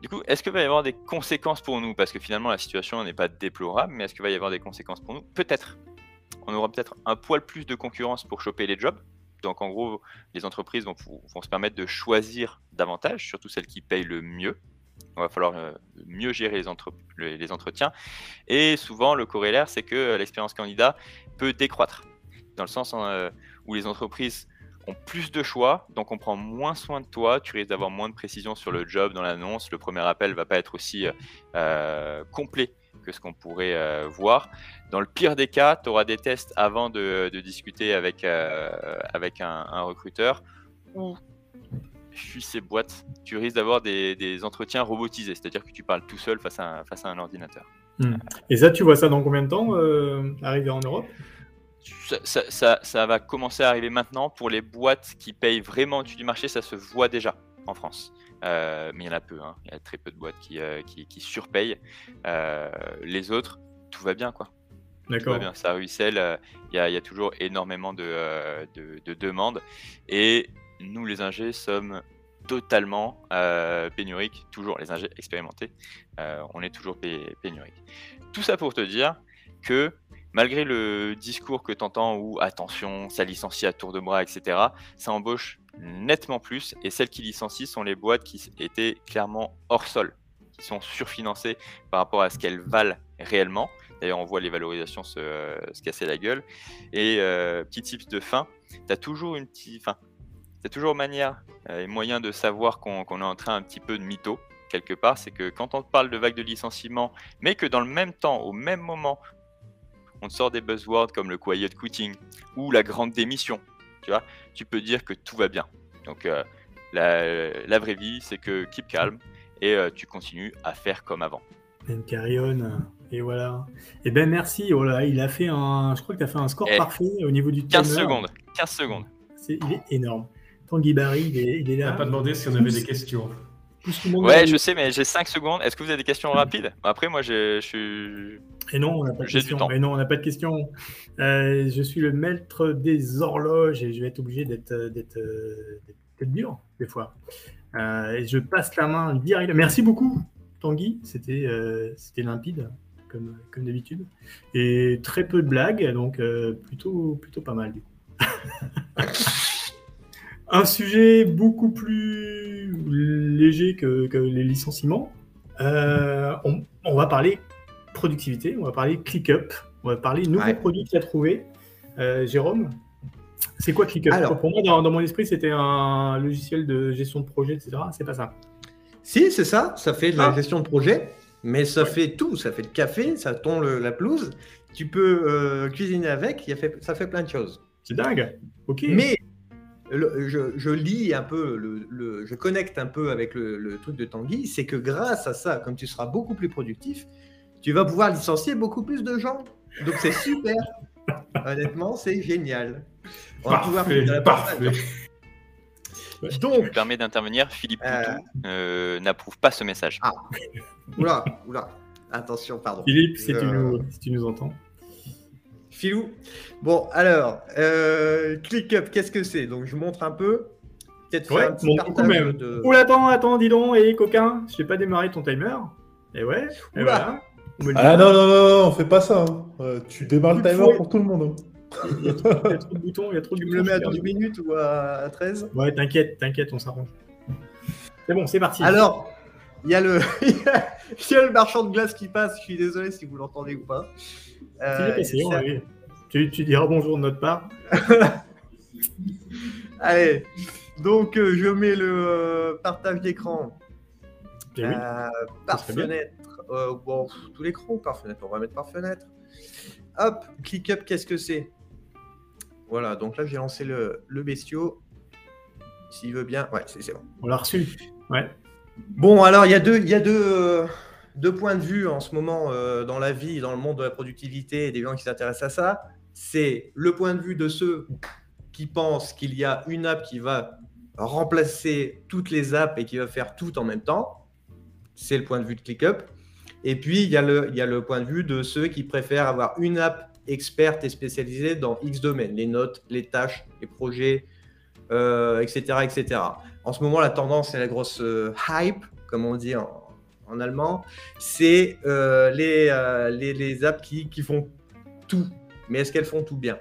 du coup, est-ce qu'il va y avoir des conséquences pour nous? Parce que finalement, la situation n'est pas déplorable, mais est-ce qu'il va y avoir des conséquences pour nous? Peut-être on aura peut-être un poil plus de concurrence pour choper les jobs. Donc en gros, les entreprises vont, se permettre de choisir davantage, surtout celles qui payent le mieux. Il va falloir euh, mieux gérer les, entretiens. Et souvent, le corollaire, c'est que euh, l'expérience candidat peut décroître. Dans le sens euh, où les entreprises ont plus de choix, donc on prend moins soin de toi, tu risques d'avoir moins de précision sur le job dans l'annonce, le premier appel va pas être aussi complet que ce qu'on pourrait euh, voir. Dans le pire des cas, tu auras des tests avant de, discuter avec, euh, avec un, recruteur ou suis ces boîtes, tu risques d'avoir des, entretiens robotisés, c'est-à-dire que tu parles tout seul face à, face à un ordinateur. Hmm. Et ça, tu vois ça dans combien de temps, euh, arriver en Europe? Ça, ça, va commencer à arriver maintenant. Pour les boîtes qui payent vraiment au-dessus du marché, ça se voit déjà en France. Euh, mais il y en a peu, hein. il y a très peu de boîtes qui, euh, qui, surpayent. Euh, les autres, tout va bien, quoi. Tout va bien, ça ruisselle, il y, y, a toujours énormément de, de, demandes. Et nous, les ingés, sommes totalement pénuriques, toujours les ingés expérimentés, on est toujours pénuriques. Tout ça pour te dire que malgré le discours que tu entends où attention, ça licencie à tour de bras, etc., ça embauche nettement plus. Et celles qui licencient sont les boîtes qui étaient clairement hors sol, qui sont surfinancées par rapport à ce qu'elles valent réellement. D'ailleurs, on voit les valorisations se, euh, casser la gueule. Et euh, petit tips de fin, tu as toujours une petite. Fin, as toujours manière euh, et moyen de savoir qu'on est en train un petit peu de mytho. quelque part, c'est que quand on parle de vague de licenciement, mais que dans le même temps, au même moment, on sort des buzzwords comme le quiet quitting ou la grande démission, tu vois, tu peux dire que tout va bien. Donc euh, la, vraie vie, c'est que keep calm et euh, tu continues à faire comme avant. And carry Et voilà. Et eh ben merci. Oh là, il a fait un. Je crois que tu as fait un score parfait au niveau du 15 secondes. 15 secondes. il est énorme. Tanguy Barry, il est, il est là. Pas demandé si on avait des questions. Ouais, je sais, mais j'ai 5 secondes. Est-ce que vous avez des questions rapides? Après, moi, je suis. Et non, on n'a pas de questions. Pas de. Euh, je suis le maître des horloges et je vais être obligé d'être dur des fois. Euh, et je passe la main direct. Merci beaucoup, Tanguy. C'était c'était limpide comme, comme d'habitude et très peu de blagues, donc euh, plutôt plutôt pas mal du coup. Un sujet beaucoup plus léger que, les licenciements. Euh, on, va parler productivité, on va parler ClickUp, on va parler nouveaux produits qu'il a trouvé. Euh, Jérôme, c'est quoi ClickUp? Alors, Pour moi, dans, mon esprit, c'était un logiciel de gestion de projet, etc. C'est pas ça. Si, c'est ça. Ça fait de la ah. gestion de projet, mais ça fait tout. Ça fait le café, ça tombe la pelouse. Tu peux euh, cuisiner avec. ça fait plein de choses. C'est dingue. Ok. Mais je, lis un peu, le, je connecte un peu avec le, truc de Tanguy, c'est que grâce à ça, comme tu seras beaucoup plus productif, tu vas pouvoir licencier beaucoup plus de gens. Donc c'est super. Honnêtement, c'est génial. On va pouvoir parfait. Donc, je permets d'intervenir. Philippe euh... euh n'approuve pas ce message. Ah, oula, oula. Attention, pardon. Philippe, si, tu nous, si tu nous entends. Filou. Bon, alors, euh, ClickUp, qu'est-ce que c'est? Donc, je montre un peu. Peut-être ouais, un petit partage même. de... Oula, attends, attends, dis donc, et coquin, je n'ai pas démarré ton timer. Et ouais, et voilà. Ah non, non, non, on fait pas ça. Hein. Euh, tu démarres le timer pour tout le monde. Hein. Il, y a trop, de boutons, il y a trop de Tu me le mets à 12 minutes ou à 13 Ouais, t'inquiète, t'inquiète, on s'arrange. C'est bon, c'est parti. Alors, il y, a le... il y a le marchand de glace qui passe, je suis désolé si vous l'entendez ou pas. Euh, tu, tu, diras bonjour de notre part. Allez, donc euh, je mets le euh, partage d'écran eh par fenêtre. bon, tout l'écran par fenêtre, on va mettre par fenêtre. Hop, click up, qu'est-ce que c'est? Voilà, donc là j'ai lancé le, le bestiau. S'il veut bien, ouais, c'est bon. On l'a reçu. Ouais. Bon, alors il y a deux, il y a deux, deux points de vue en ce moment euh, dans la vie, dans le monde de la productivité et des gens qui s'intéressent à ça. C'est le point de vue de ceux qui pensent qu'il y a une app qui va remplacer toutes les apps et qui va faire tout en même temps. C'est le point de vue de ClickUp. Et puis, il y, a le, il y a le point de vue de ceux qui préfèrent avoir une app experte et spécialisée dans X domaines, les notes, les tâches, les projets, etc., euh, etc. En ce moment, la tendance, c'est la grosse euh, hype, comme on dit en, en allemand, c'est euh, euh, les, les, apps qui, qui, font tout. Mais est-ce qu'elles font tout bien?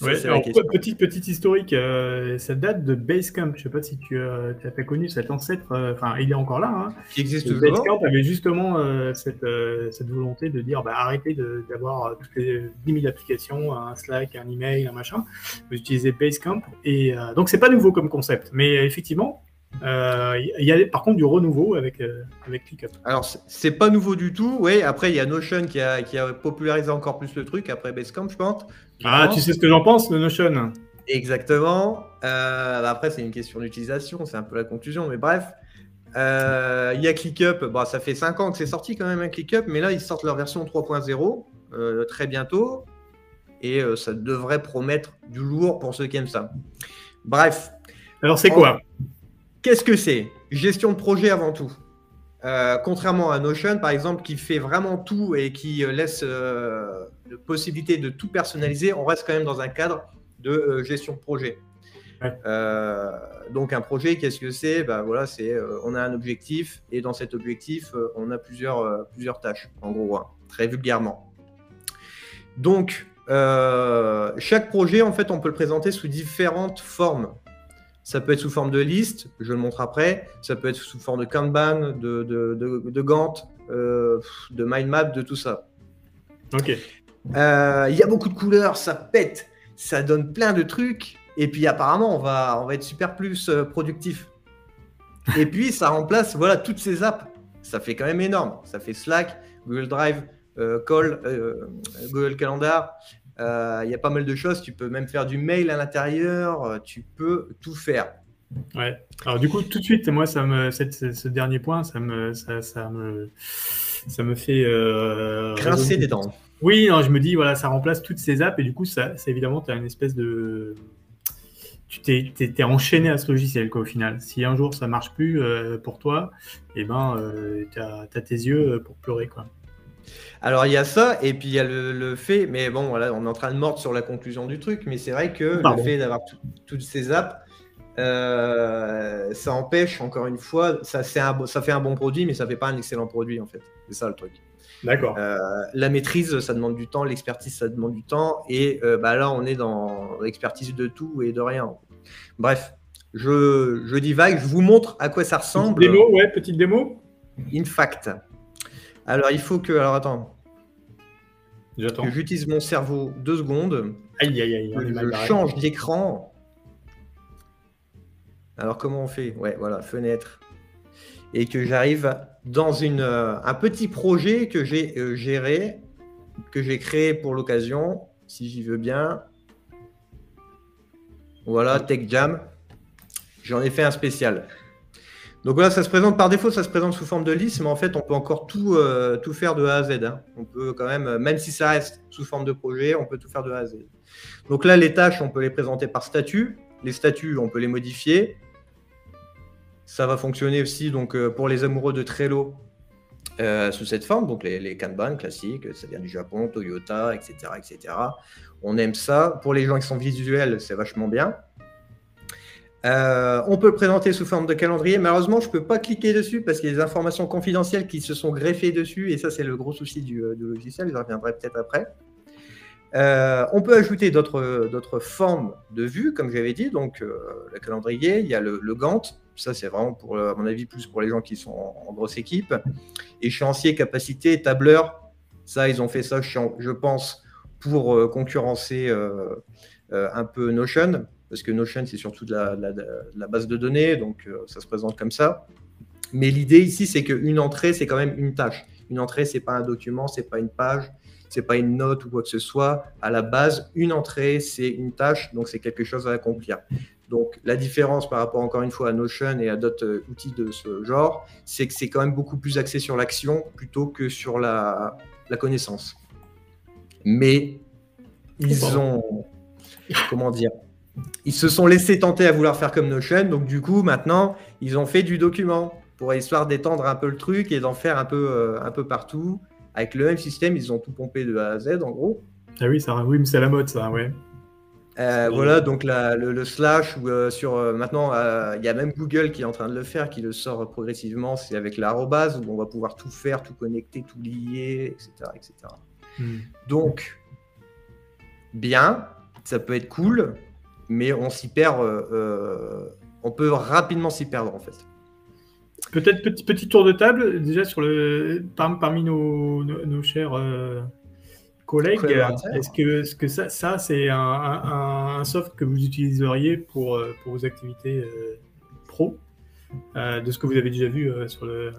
Petite, petite historique, euh, ça date de Basecamp. Je ne sais pas si tu, as fait connu cet ancêtre, enfin, il est encore là. Hein. Qui existe toujours. Basecamp avait justement cette, cette, volonté de dire bah, arrêtez d'avoir toutes les 10 000 applications, un Slack, un email, un machin. Vous utilisez Basecamp. Et donc, c'est pas nouveau comme concept. Mais effectivement, euh, il y a par contre du renouveau avec, euh, avec ClickUp. Alors, c'est pas nouveau du tout. Oui, après, il y a Notion qui a, qui a popularisé encore plus le truc après Basecamp, je pense. ah, tu sais ce que j'en pense de Notion Exactement. Euh, bah, après, c'est une question d'utilisation, c'est un peu la conclusion, mais bref. Il y a ClickUp, bon, ça fait 5 ans que c'est sorti quand même un ClickUp, mais là, ils sortent leur version 3.0 très bientôt. Et ça devrait promettre du lourd pour ceux qui aiment ça. Bref. Alors, c'est quoi? Qu'est-ce que c'est? Gestion de projet avant tout. Euh, contrairement à Notion, par exemple, qui fait vraiment tout et qui euh, laisse euh, la possibilité de tout personnaliser, on reste quand même dans un cadre de gestion de projet. donc un projet, qu'est-ce que c'est? Bah, voilà, c'est on a un objectif et dans cet objectif, on a plusieurs, plusieurs tâches, en gros, hein, très vulgairement. Donc chaque projet, en fait, on peut le présenter sous différentes formes. Ça peut être sous forme de liste, je le montre après. Ça peut être sous forme de Kanban, de, de, de, Gantt, euh, de mind map, de tout ça. Ok. Euh, il y a beaucoup de couleurs, ça pète, ça donne plein de trucs. Et puis apparemment, on va, on va être super plus euh, productif. Et puis, ça remplace voilà, toutes ces apps. Ça fait quand même énorme. Ça fait Slack, Google Drive, euh, Call, Google Calendar. Euh, Il y a pas mal de choses. Tu peux même faire du mail à l'intérieur. Tu peux tout faire. Ouais. Alors du coup, tout de suite, moi, ça me, ce dernier point, ça me, ça, ça me, ça me fait euh, grincer des dents. Oui, non, je me dis, voilà, ça remplace toutes ces apps et du coup, ça, c'est évidemment, tu as une espèce de, tu t'es, t'es, enchaîné à ce logiciel, quoi, au final. Si un jour ça marche plus euh, pour toi, eh ben, euh, tu as, tes yeux pour pleurer, quoi. Alors il y a ça, et puis il y a le, fait, mais bon, voilà, on est en train de mordre sur la conclusion du truc, mais c'est vrai que le fait d'avoir toutes ces apps, euh, ça empêche, encore une fois, ça, un, ça fait un bon produit, mais ça fait pas un excellent produit, en fait. C'est ça le truc. D'accord. Euh, la maîtrise, ça demande du temps, l'expertise, ça demande du temps, et euh, bah, là, on est dans l'expertise de tout et de rien. Bref, je, je divague, je vous montre à quoi ça ressemble. Petite démo, ouais, petite démo. In fact. Alors, il faut que. Alors, attends. J'attends. J'utilise mon cerveau deux secondes. Aïe, aïe, aïe. Je change d'écran alors comment on fait? Ouais, voilà, fenêtre. Et que j'arrive dans une, euh, un petit projet que j'ai euh, géré, que j'ai créé pour l'occasion, si j'y veux bien. Voilà, Tech Jam. J'en ai fait un spécial. Donc voilà, ça se présente par défaut, ça se présente sous forme de liste, mais en fait, on peut encore tout, euh, tout faire de A à Z. Hein. On peut quand même, même si ça reste sous forme de projet, on peut tout faire de A à Z. Donc là, les tâches, on peut les présenter par statut. Les statuts, on peut les modifier. Ça va fonctionner aussi donc, euh, pour les amoureux de Trello euh, sous cette forme, donc les, les, Kanban classiques, ça vient du Japon, Toyota, etc., etc. On aime ça. Pour les gens qui sont visuels, c'est vachement bien. Euh, on peut le présenter sous forme de calendrier. Malheureusement, je ne peux pas cliquer dessus parce qu'il y a des informations confidentielles qui se sont greffées dessus et ça, c'est le gros souci du, du logiciel. Je reviendrai peut-être après. Euh, on peut ajouter d'autres formes de vue, comme j'avais dit, donc euh, le calendrier, il y a le, Gantt, ça c'est vraiment pour, à mon avis, plus pour les gens qui sont en, grosse équipe. Échéancier, capacité, tableur, ça ils ont fait ça, je pense, pour euh, concurrencer un peu Notion, parce que Notion c'est surtout de la, base de données, donc ça se présente comme ça. Mais l'idée ici, c'est qu'une entrée, c'est quand même une tâche. Une entrée, c'est pas un document, c'est pas une page, c'est pas une note ou quoi que ce soit. À la base, une entrée, c'est une tâche, donc c'est quelque chose à accomplir. Donc la différence par rapport encore une fois à Notion et à d'autres euh, outils de ce genre, c'est que c'est quand même beaucoup plus axé sur l'action plutôt que sur la, connaissance. Mais ils ont, comment dire, ils se sont laissés tenter à vouloir faire comme Notion, donc du coup maintenant ils ont fait du document pour histoire d'étendre un peu le truc et d'en faire un peu, euh, un peu partout avec le même système, ils ont tout pompé de A à Z en gros. Ah oui, ça, oui, mais c'est la mode ça, ouais. Euh, voilà, donc le, slash, ou euh, sur maintenant, il y a même Google qui est en train de le faire, qui le sort progressivement, c'est avec l'arrobase, où on va pouvoir tout faire, tout connecter, tout lier, etc. etc. Hmm. Donc, bien, ça peut être cool, mais on s'y perd, on peut rapidement s'y perdre en fait. Peut-être petit, petit tour de table, déjà sur le, parmi nos, nos, chers euh, collègues. Est-ce que, est -ce que ça, ça c'est un, un, soft que vous utiliseriez pour, euh, pour vos activités euh, pro De ce que vous avez déjà vu sur le.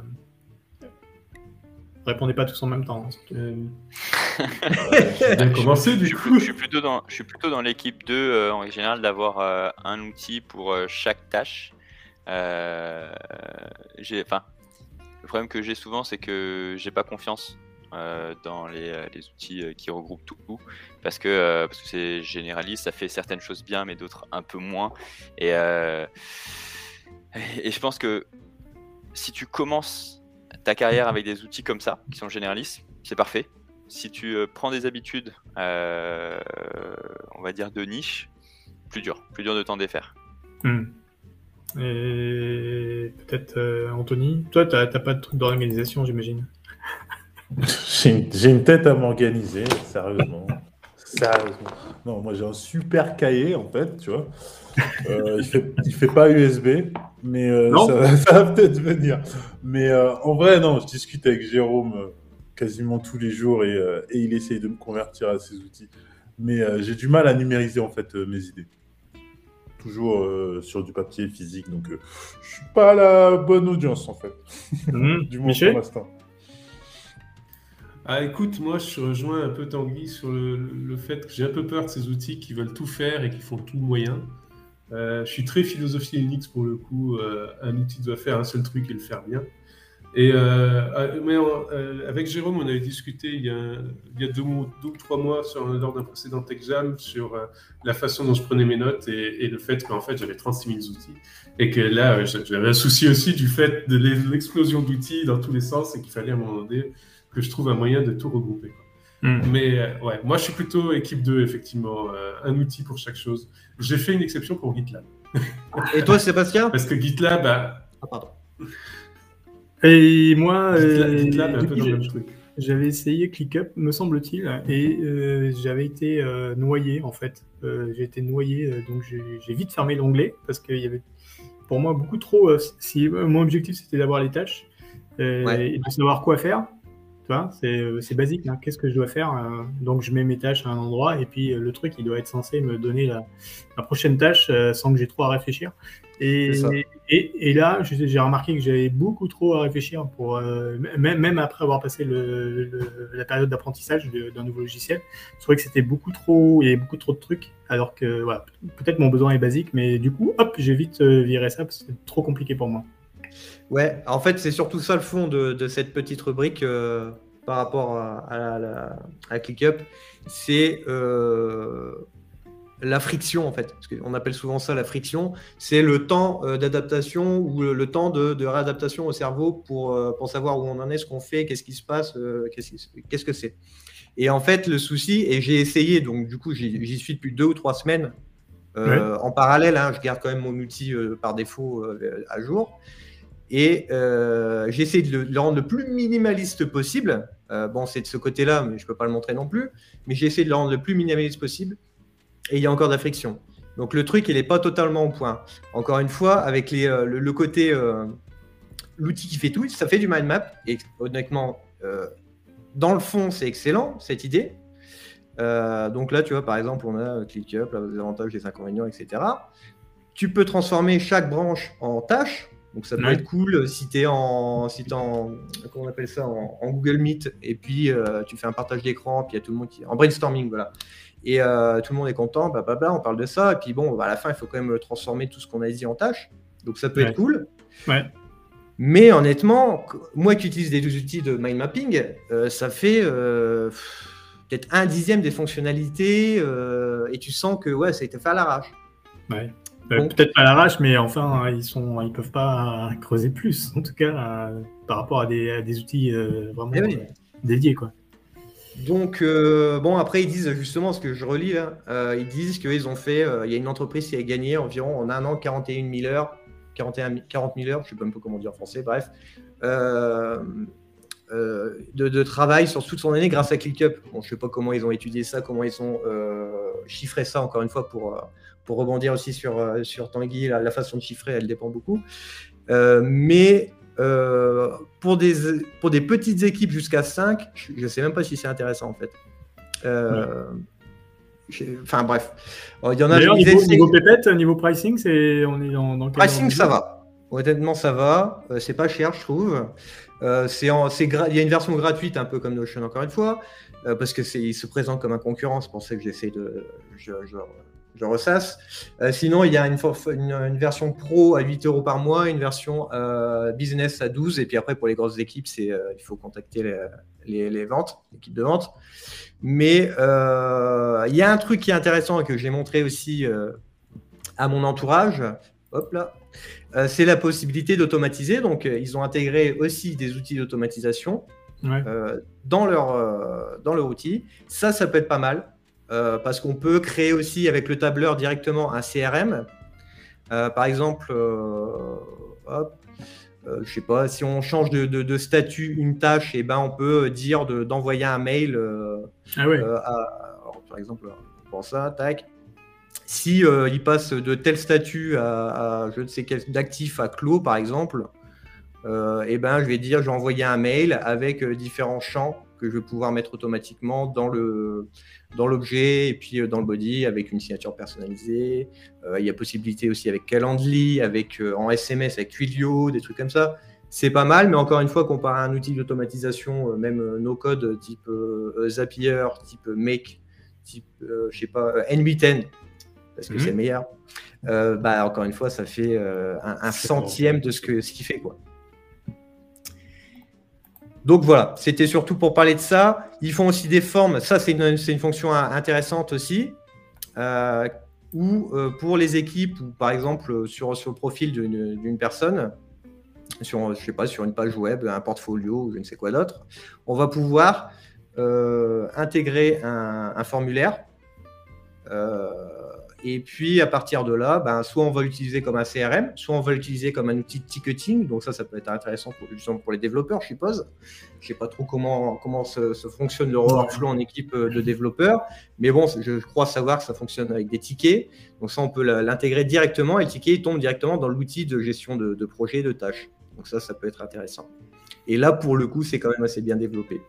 Répondez pas tous en même temps. Hein, commencer du coup. Je suis plutôt dans, je suis plutôt dans l'équipe 2 en général d'avoir un outil pour chaque tâche. Euh, enfin, le problème que j'ai souvent, c'est que j'ai pas confiance euh, dans les, euh, les, outils qui regroupent tout, parce que parce que c'est généraliste, ça fait certaines choses bien, mais d'autres un peu moins. Et, et je pense que si tu commences ta carrière avec des outils comme ça, qui sont généralistes, c'est parfait. Si tu prends des habitudes, on va dire de niche, plus dur, plus dur de t'en défaire. Hmm. Et peut-être euh, Anthony, toi, tu n'as pas de truc d'organisation, j'imagine? j'ai une, tête à m'organiser, sérieusement. Sérieusement. Non, moi j'ai un super cahier en fait, tu vois. Euh, il, fait, il fait pas USB, mais euh, ça, va peut-être venir. Mais en vrai, non, je discute avec Jérôme quasiment tous les jours et, et, il essaye de me convertir à ces outils. Mais j'ai du mal à numériser en fait mes idées. toujours euh, sur du papier physique, donc euh, je suis pas la bonne audience en fait. Mhm. du moins Michel? pour l'instant. Ah, écoute, moi, je rejoins un peu Tanguy sur le, fait que j'ai un peu peur de ces outils qui veulent tout faire et qui font tout moyen. Euh, je suis très philosophie Unix pour le coup. euh, un outil doit faire un seul truc et le faire bien. Et euh, euh, mais avec Jérôme, on avait discuté il y a, deux, ou trois mois sur, lors d'un précédent Jam sur la façon dont je prenais mes notes et, et le fait qu'en fait j'avais 36 000 outils et que là j'avais un souci aussi du fait de l'e- l'explosion d'outils dans tous les sens et qu'il fallait à un moment donné que je trouve un moyen de tout regrouper. quoi. Mhm. Mais euh, ouais, moi je suis plutôt équipe 2, effectivement, euh, un outil pour chaque chose. J'ai fait une exception pour GitLab. Et toi, Sébastien? Parce que GitLab, bah, Ah, pardon. Et moi, GitLab, euh, GitLab est un peu dans le même truc. J'avais essayé ClickUp, me semble-t-il, et euh, j'avais été euh, noyé en fait. Euh, j'ai été noyé, donc j'ai j'ai vite fermé l'onglet parce qu'il y avait pour moi beaucoup trop. euh, si euh, mon objectif c'était d'avoir les tâches euh, Ouais. et de savoir quoi faire, tu vois, c'est euh, c'est basique. hein. Qu'est-ce que je dois faire euh, Donc je mets mes tâches à un endroit et puis euh, le truc il doit être censé me donner la, la prochaine tâche sans que j'ai trop à réfléchir. Et, là, j'ai remarqué que j'avais beaucoup trop à réfléchir pour euh, même, même après avoir passé le, le- la période d'apprentissage d'un nouveau logiciel. Je trouvais que c'était beaucoup trop, il y avait beaucoup trop de trucs. Alors que voilà, peut-être mon besoin est basique, mais du coup, hop, j'ai vite viré ça parce que c'était trop compliqué pour moi. Ouais, en fait, c'est surtout ça le fond de, de cette petite rubrique euh, par rapport à, à la- à ClickUp. C'est euh, la friction, en fait. Parce qu'on appelle souvent ça la friction. C'est le temps euh, d'adaptation ou le, le temps de, de réadaptation au cerveau pour, pour savoir où on en est, ce qu'on fait, qu'est-ce qui se passe, qu'est-ce que c'est. Et en fait, le souci, et j'ai essayé, donc du coup, j'y suis depuis deux ou trois semaines. En parallèle, hein, je garde quand même mon outil par défaut à jour. Et euh, j'ai essayé de le, rendre le plus minimaliste possible. Euh, bon, c'est de ce côté-là, mais je ne peux pas le montrer non plus. Mais j'ai essayé de le rendre le plus minimaliste possible. Et il y a encore de la friction. Donc le truc, il n'est pas totalement au point. Encore une fois, avec euh, le, le côté, euh, l'outil qui fait tout, ça fait du mind map. Et honnêtement, dans le fond, c'est excellent, cette idée. Donc là, tu vois, par exemple, on a ClickUp, les avantages, les inconvénients, etc. Tu peux transformer chaque branche en tâche. Donc ça peut Ouais. être cool si tu es en, si en, comment on appelle ça, en, en Google Meet, et puis euh, tu fais un partage d'écran, puis il y a tout le monde qui, en brainstorming, voilà. Et euh, tout le monde est content, blablabla, on parle de ça, et puis bon, bah, à la fin, il faut quand même transformer tout ce qu'on a dit en tâches. Donc ça peut Ouais. être cool. Ouais. Mais honnêtement, moi qui utilise des outils de mind mapping, euh, ça fait euh, peut-être un dixième des fonctionnalités euh, et tu sens que ouais, ça a été fait à l'arrache. Ouais. Euh, Bon. Peut-être pas à l'arrache, mais enfin, ils sont, ils peuvent pas creuser plus, en tout cas, euh, par rapport à des, à des outils euh, vraiment Eh oui. dédiés, quoi. Donc, euh, bon, après, ils disent justement ce que je relis là, euh, ils disent qu'ils ont fait, euh, il y a une entreprise qui a gagné environ en un an 41 000 heures, 41 000 40 000 heures, je sais pas un peu comment dire en français, bref, de, de travail sur toute son année grâce à ClickUp. Bon, je sais pas comment ils ont étudié ça, comment ils ont chiffré ça, encore une fois, pour, pour rebondir aussi sur, euh, sur Tanguy, la, la façon de chiffrer, elle dépend beaucoup. Euh, mais euh, pour, des, pour des petites équipes jusqu'à 5, je ne sais même pas si c'est intéressant en fait. Euh, Enfin bref. Oh, Il y en a niveau, niveau pépette, niveau pricing, c'est, on est dans, Pricing, ça va. Honnêtement, ça va. C'est pas cher, je trouve. C'est gra- Il y a une version gratuite, un peu comme Notion, encore une fois, parce que c'est il se présente comme un concurrent. C'est pour ça que j'essaie de. Je, je, je ressasse. Euh, sinon, il y a une, forf- une, une version pro à 8 euros par mois, une version euh, business à 12, et puis après, pour les grosses équipes, c'est euh, il faut contacter les, les, les ventes, l'équipe de vente. Mais il y a un truc qui est intéressant et que j'ai montré aussi à mon entourage. Hop là. C'est la possibilité d'automatiser. Donc, ils ont intégré aussi des outils d'automatisation Ouais. dans, leur, dans leur outil. Ça, ça peut être pas mal euh, parce qu'on peut créer aussi avec le tableur directement un CRM. Euh, par exemple, euh, hop, je sais pas, si on change de, de- de statut une tâche, et ben on peut dire de- d'envoyer un mail Ah ouais. à- alors, par exemple, pour ça, tac. Si il passe de tel statut à, à je ne sais quel d'actif à clos, par exemple, euh, eh ben, je vais dire, je vais envoyer un mail avec euh, différents champs que je vais pouvoir mettre automatiquement dans le dans l'objet et puis euh, dans le body avec une signature personnalisée. Euh, il y a possibilité aussi avec Calendly, avec en SMS avec Twilio, des trucs comme ça. C'est pas mal, mais encore une fois, comparé à un outil d'automatisation, même no code type Zapier, type Make, type je sais pas NB10, parce que mhm. c'est meilleur. bah encore une fois, ça fait un, centième de ce que ce qu'il fait quoi. Donc voilà, c'était surtout pour parler de ça. Ils font aussi des formes, ça c'est une, fonction intéressante aussi, euh, ou euh, pour les équipes, ou par exemple sur, sur le profil d'une personne, sur, je sais pas, sur une page web, un portfolio, ou je ne sais quoi d'autre, on va pouvoir euh, intégrer un formulaire et puis à partir de là, ben, soit on va l'utiliser comme un CRM, soit on va l'utiliser comme un outil de ticketing. Donc ça, ça peut être intéressant pour, pour les développeurs, je suppose. Je ne sais pas trop comment, comment se, fonctionne le workflow en équipe euh, de développeurs. Mais bon, je crois savoir que ça fonctionne avec des tickets. Donc ça, on peut l'intégrer directement et le ticket il tombe directement dans l'outil de gestion de, de projet, de tâches. Donc ça, ça peut être intéressant. Et là, pour le coup, c'est quand même assez bien développé.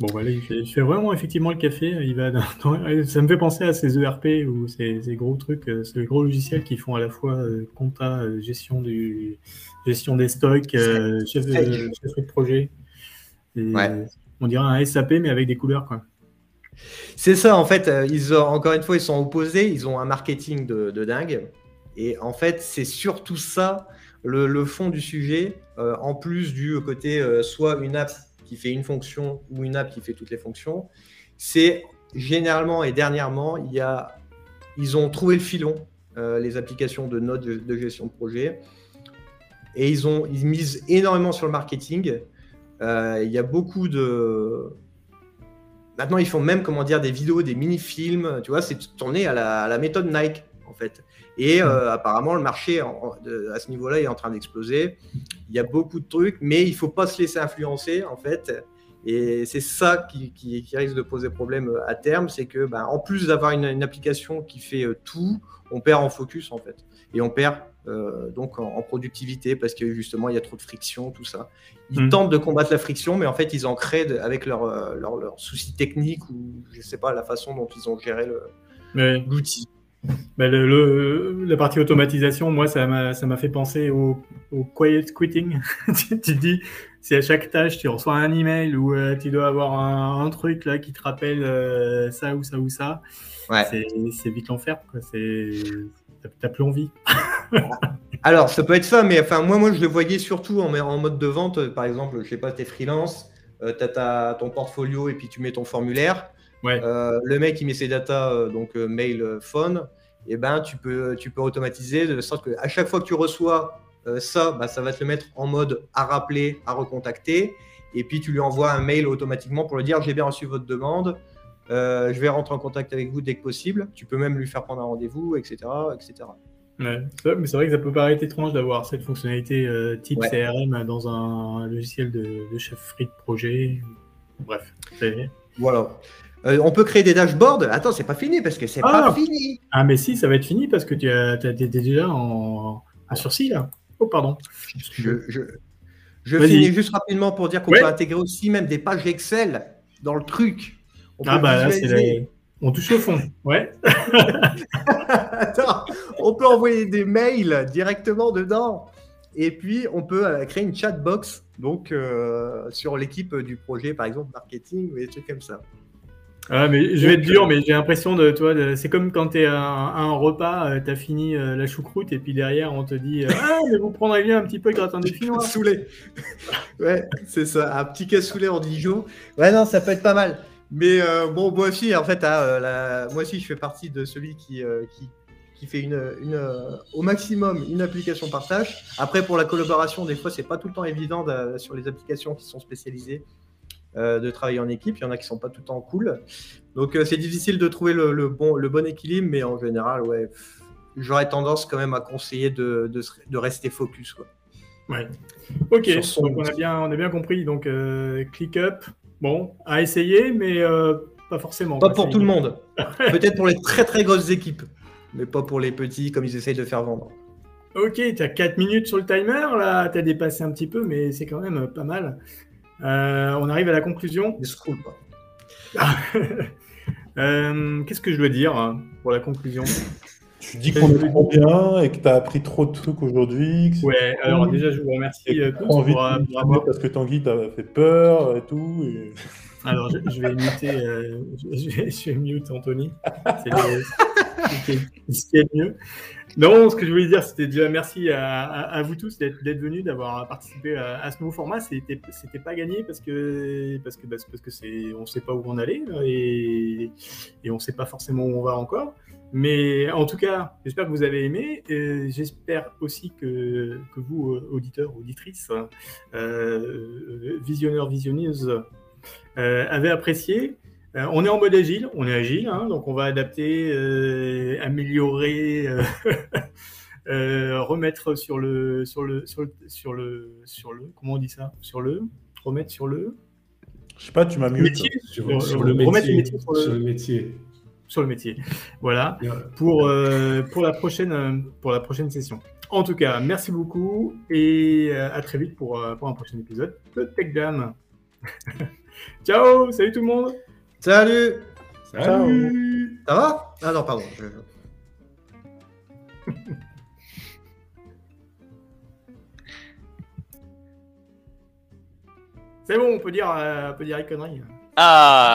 Bon, voilà, il fait, vraiment effectivement le café. Il va ça me fait penser à ces ERP ou ces, gros trucs, euh, ces gros logiciels qui font à la fois euh, compta, euh, gestion, du, gestion des stocks, chef, de, projet. On dirait un SAP, mais avec des couleurs. quoi. C'est ça, en fait, ils ont, encore une fois, ils sont opposés, ils ont un marketing de, dingue. Et en fait, c'est surtout ça le, fond du sujet, en plus du côté soit une app fait une fonction ou une app qui fait toutes les fonctions. C'est généralement et dernièrement, il y a, ils ont trouvé le filon, euh, les applications de notes de, gestion de projet, et ils ont ils misent énormément sur le marketing. Euh, il y a beaucoup de Maintenant, ils font même, comment dire, des vidéos, des mini-films. Tu vois, c'est tourné à la, méthode Nike, en fait. Et euh, apparemment, le marché à ce niveau-là est en train d'exploser. Il y a beaucoup de trucs, mais il ne faut pas se laisser influencer, en fait. Et c'est ça qui, risque de poser problème euh, à terme, c'est que, ben, en plus d'avoir une, application qui fait euh, tout, on perd en focus, en fait. Et on perd donc en, productivité parce que justement, il y a trop de friction, tout ça. Ils mm. tentent de combattre la friction, mais en fait, ils en créent avec leurs leur, soucis techniques ou, je sais pas, la façon dont ils ont géré l'outil. Ben, le, la partie automatisation, moi, ça m'a fait penser au, quiet quitting. tu dis, si à chaque tâche, tu reçois un email ou euh, tu dois avoir un, truc là qui te rappelle euh, ça ou ça ou ça, ouais. c'est vite l'enfer. T'as plus envie. Alors, ça peut être ça, mais enfin, moi, moi, je le voyais surtout en, en mode de vente. Par exemple, je sais pas, t'es freelance, euh, tu as ton portfolio et puis tu mets ton formulaire. Euh, le mec, il met ses datas, euh, donc euh, mail, phone, et eh ben, tu peux, tu peux automatiser de sorte qu'à chaque fois que tu reçois ça, bah, ça va te le mettre en mode à rappeler, à recontacter. Et puis, tu lui envoies un mail automatiquement pour lui dire j'ai bien reçu votre demande. je vais rentrer en contact avec vous dès que possible. Tu peux même lui faire prendre un rendez-vous, etc. etc. mais c'est vrai que ça peut paraître étrange d'avoir cette fonctionnalité type CRM dans un logiciel de, de chefferie de projet. Bref. Voilà. Euh, on peut créer des dashboards. Attends, c'est pas fini parce que c'est pas ah. fini. Ah, mais si, ça va être fini parce que tu as, déjà en un sursis là. Oh, pardon. Je, finis juste rapidement pour dire qu'on peut intégrer aussi même des pages Excel dans le truc. On ah, bah là, c'est On touche au fond. Ouais. Attends, on peut envoyer des mails directement dedans. Et puis, on peut euh, créer une chat box donc, euh, sur l'équipe du projet, par exemple, marketing ou des trucs comme ça. Ah, mais je vais être dur, mais j'ai l'impression de toi, c'est comme quand tu es à un, repas, euh, tu as fini euh, la choucroute et puis derrière on te dit euh, Ah, mais vous prendrez bien un petit peu de gratin de chinois. Soulé. ouais, c'est ça, un petit cassoulet en Dijon. Ouais, non, ça peut être pas mal. Mais bon, moi aussi, en fait, hein, moi aussi, je fais partie de celui qui, qui, qui fait une, une au maximum une application par tâche. Après, pour la collaboration, des fois, c'est pas tout le temps évident sur les applications qui sont spécialisées. Euh, de travailler en équipe. Il y en a qui sont pas tout le temps cool. Donc euh, c'est difficile de trouver le, bon, le bon équilibre, mais en général, ouais, j'aurais tendance quand même à conseiller de, de, rester focus. Quoi. Ouais. Ok, donc on a, bien, on a bien compris. Donc euh, ClickUp, bon, à essayer, mais pas forcément. Pas pour tout le monde. Peut-être pour les très très grosses équipes, mais pas pour les petits comme ils essayent de faire vendre. Ok, tu as 4 minutes sur le timer, là, tu as dépassé un petit peu, mais c'est quand même pas mal. Euh, on arrive à la conclusion. Ne scroll pas. Euh, Qu'est-ce que je dois dire hein, pour la conclusion? Tu dis qu'on est trop bien et que tu as appris trop de trucs aujourd'hui. Ouais, cool, alors déjà, je vous remercie euh, tous pour, euh, de pour avoir parce que Tanguy t'a fait peur et tout. et- Alors, je, je vais muter, euh, je, je vais, mute Anthony. C'est ce qui est le mieux. Non, ce que je voulais dire, c'était déjà merci à, vous tous d'être venus, d'avoir participé à, ce nouveau format. C'était c'était pas gagné parce que parce que parce que- c'est on sait pas où on allait et et on sait pas forcément où on va encore. Mais en tout cas, j'espère que vous avez aimé. J'espère aussi que, vous, euh, auditeurs, auditrices, euh, visionneurs, visionneuses, euh, avez apprécié. Euh, on est en mode agile, on est agile, hein, donc on va adapter, euh, améliorer, euh, euh, remettre sur le, sur le, sur le, sur le, sur le, comment on dit ça, sur le, remettre sur le Je sais pas, tu m'as mieux. métier, Sur, sur le remettre métier. le métier sur le- sur le métier. sur le métier. Voilà pour, euh, pour, la prochaine, pour la prochaine session. En tout cas, merci beaucoup et à très vite pour, pour un prochain épisode de Tech Jam. Ciao, salut tout le monde. Salut Salut Ça va? Ah non, pardon. je- C'est bon, on peut dire, euh, on peut dire les conneries. Ah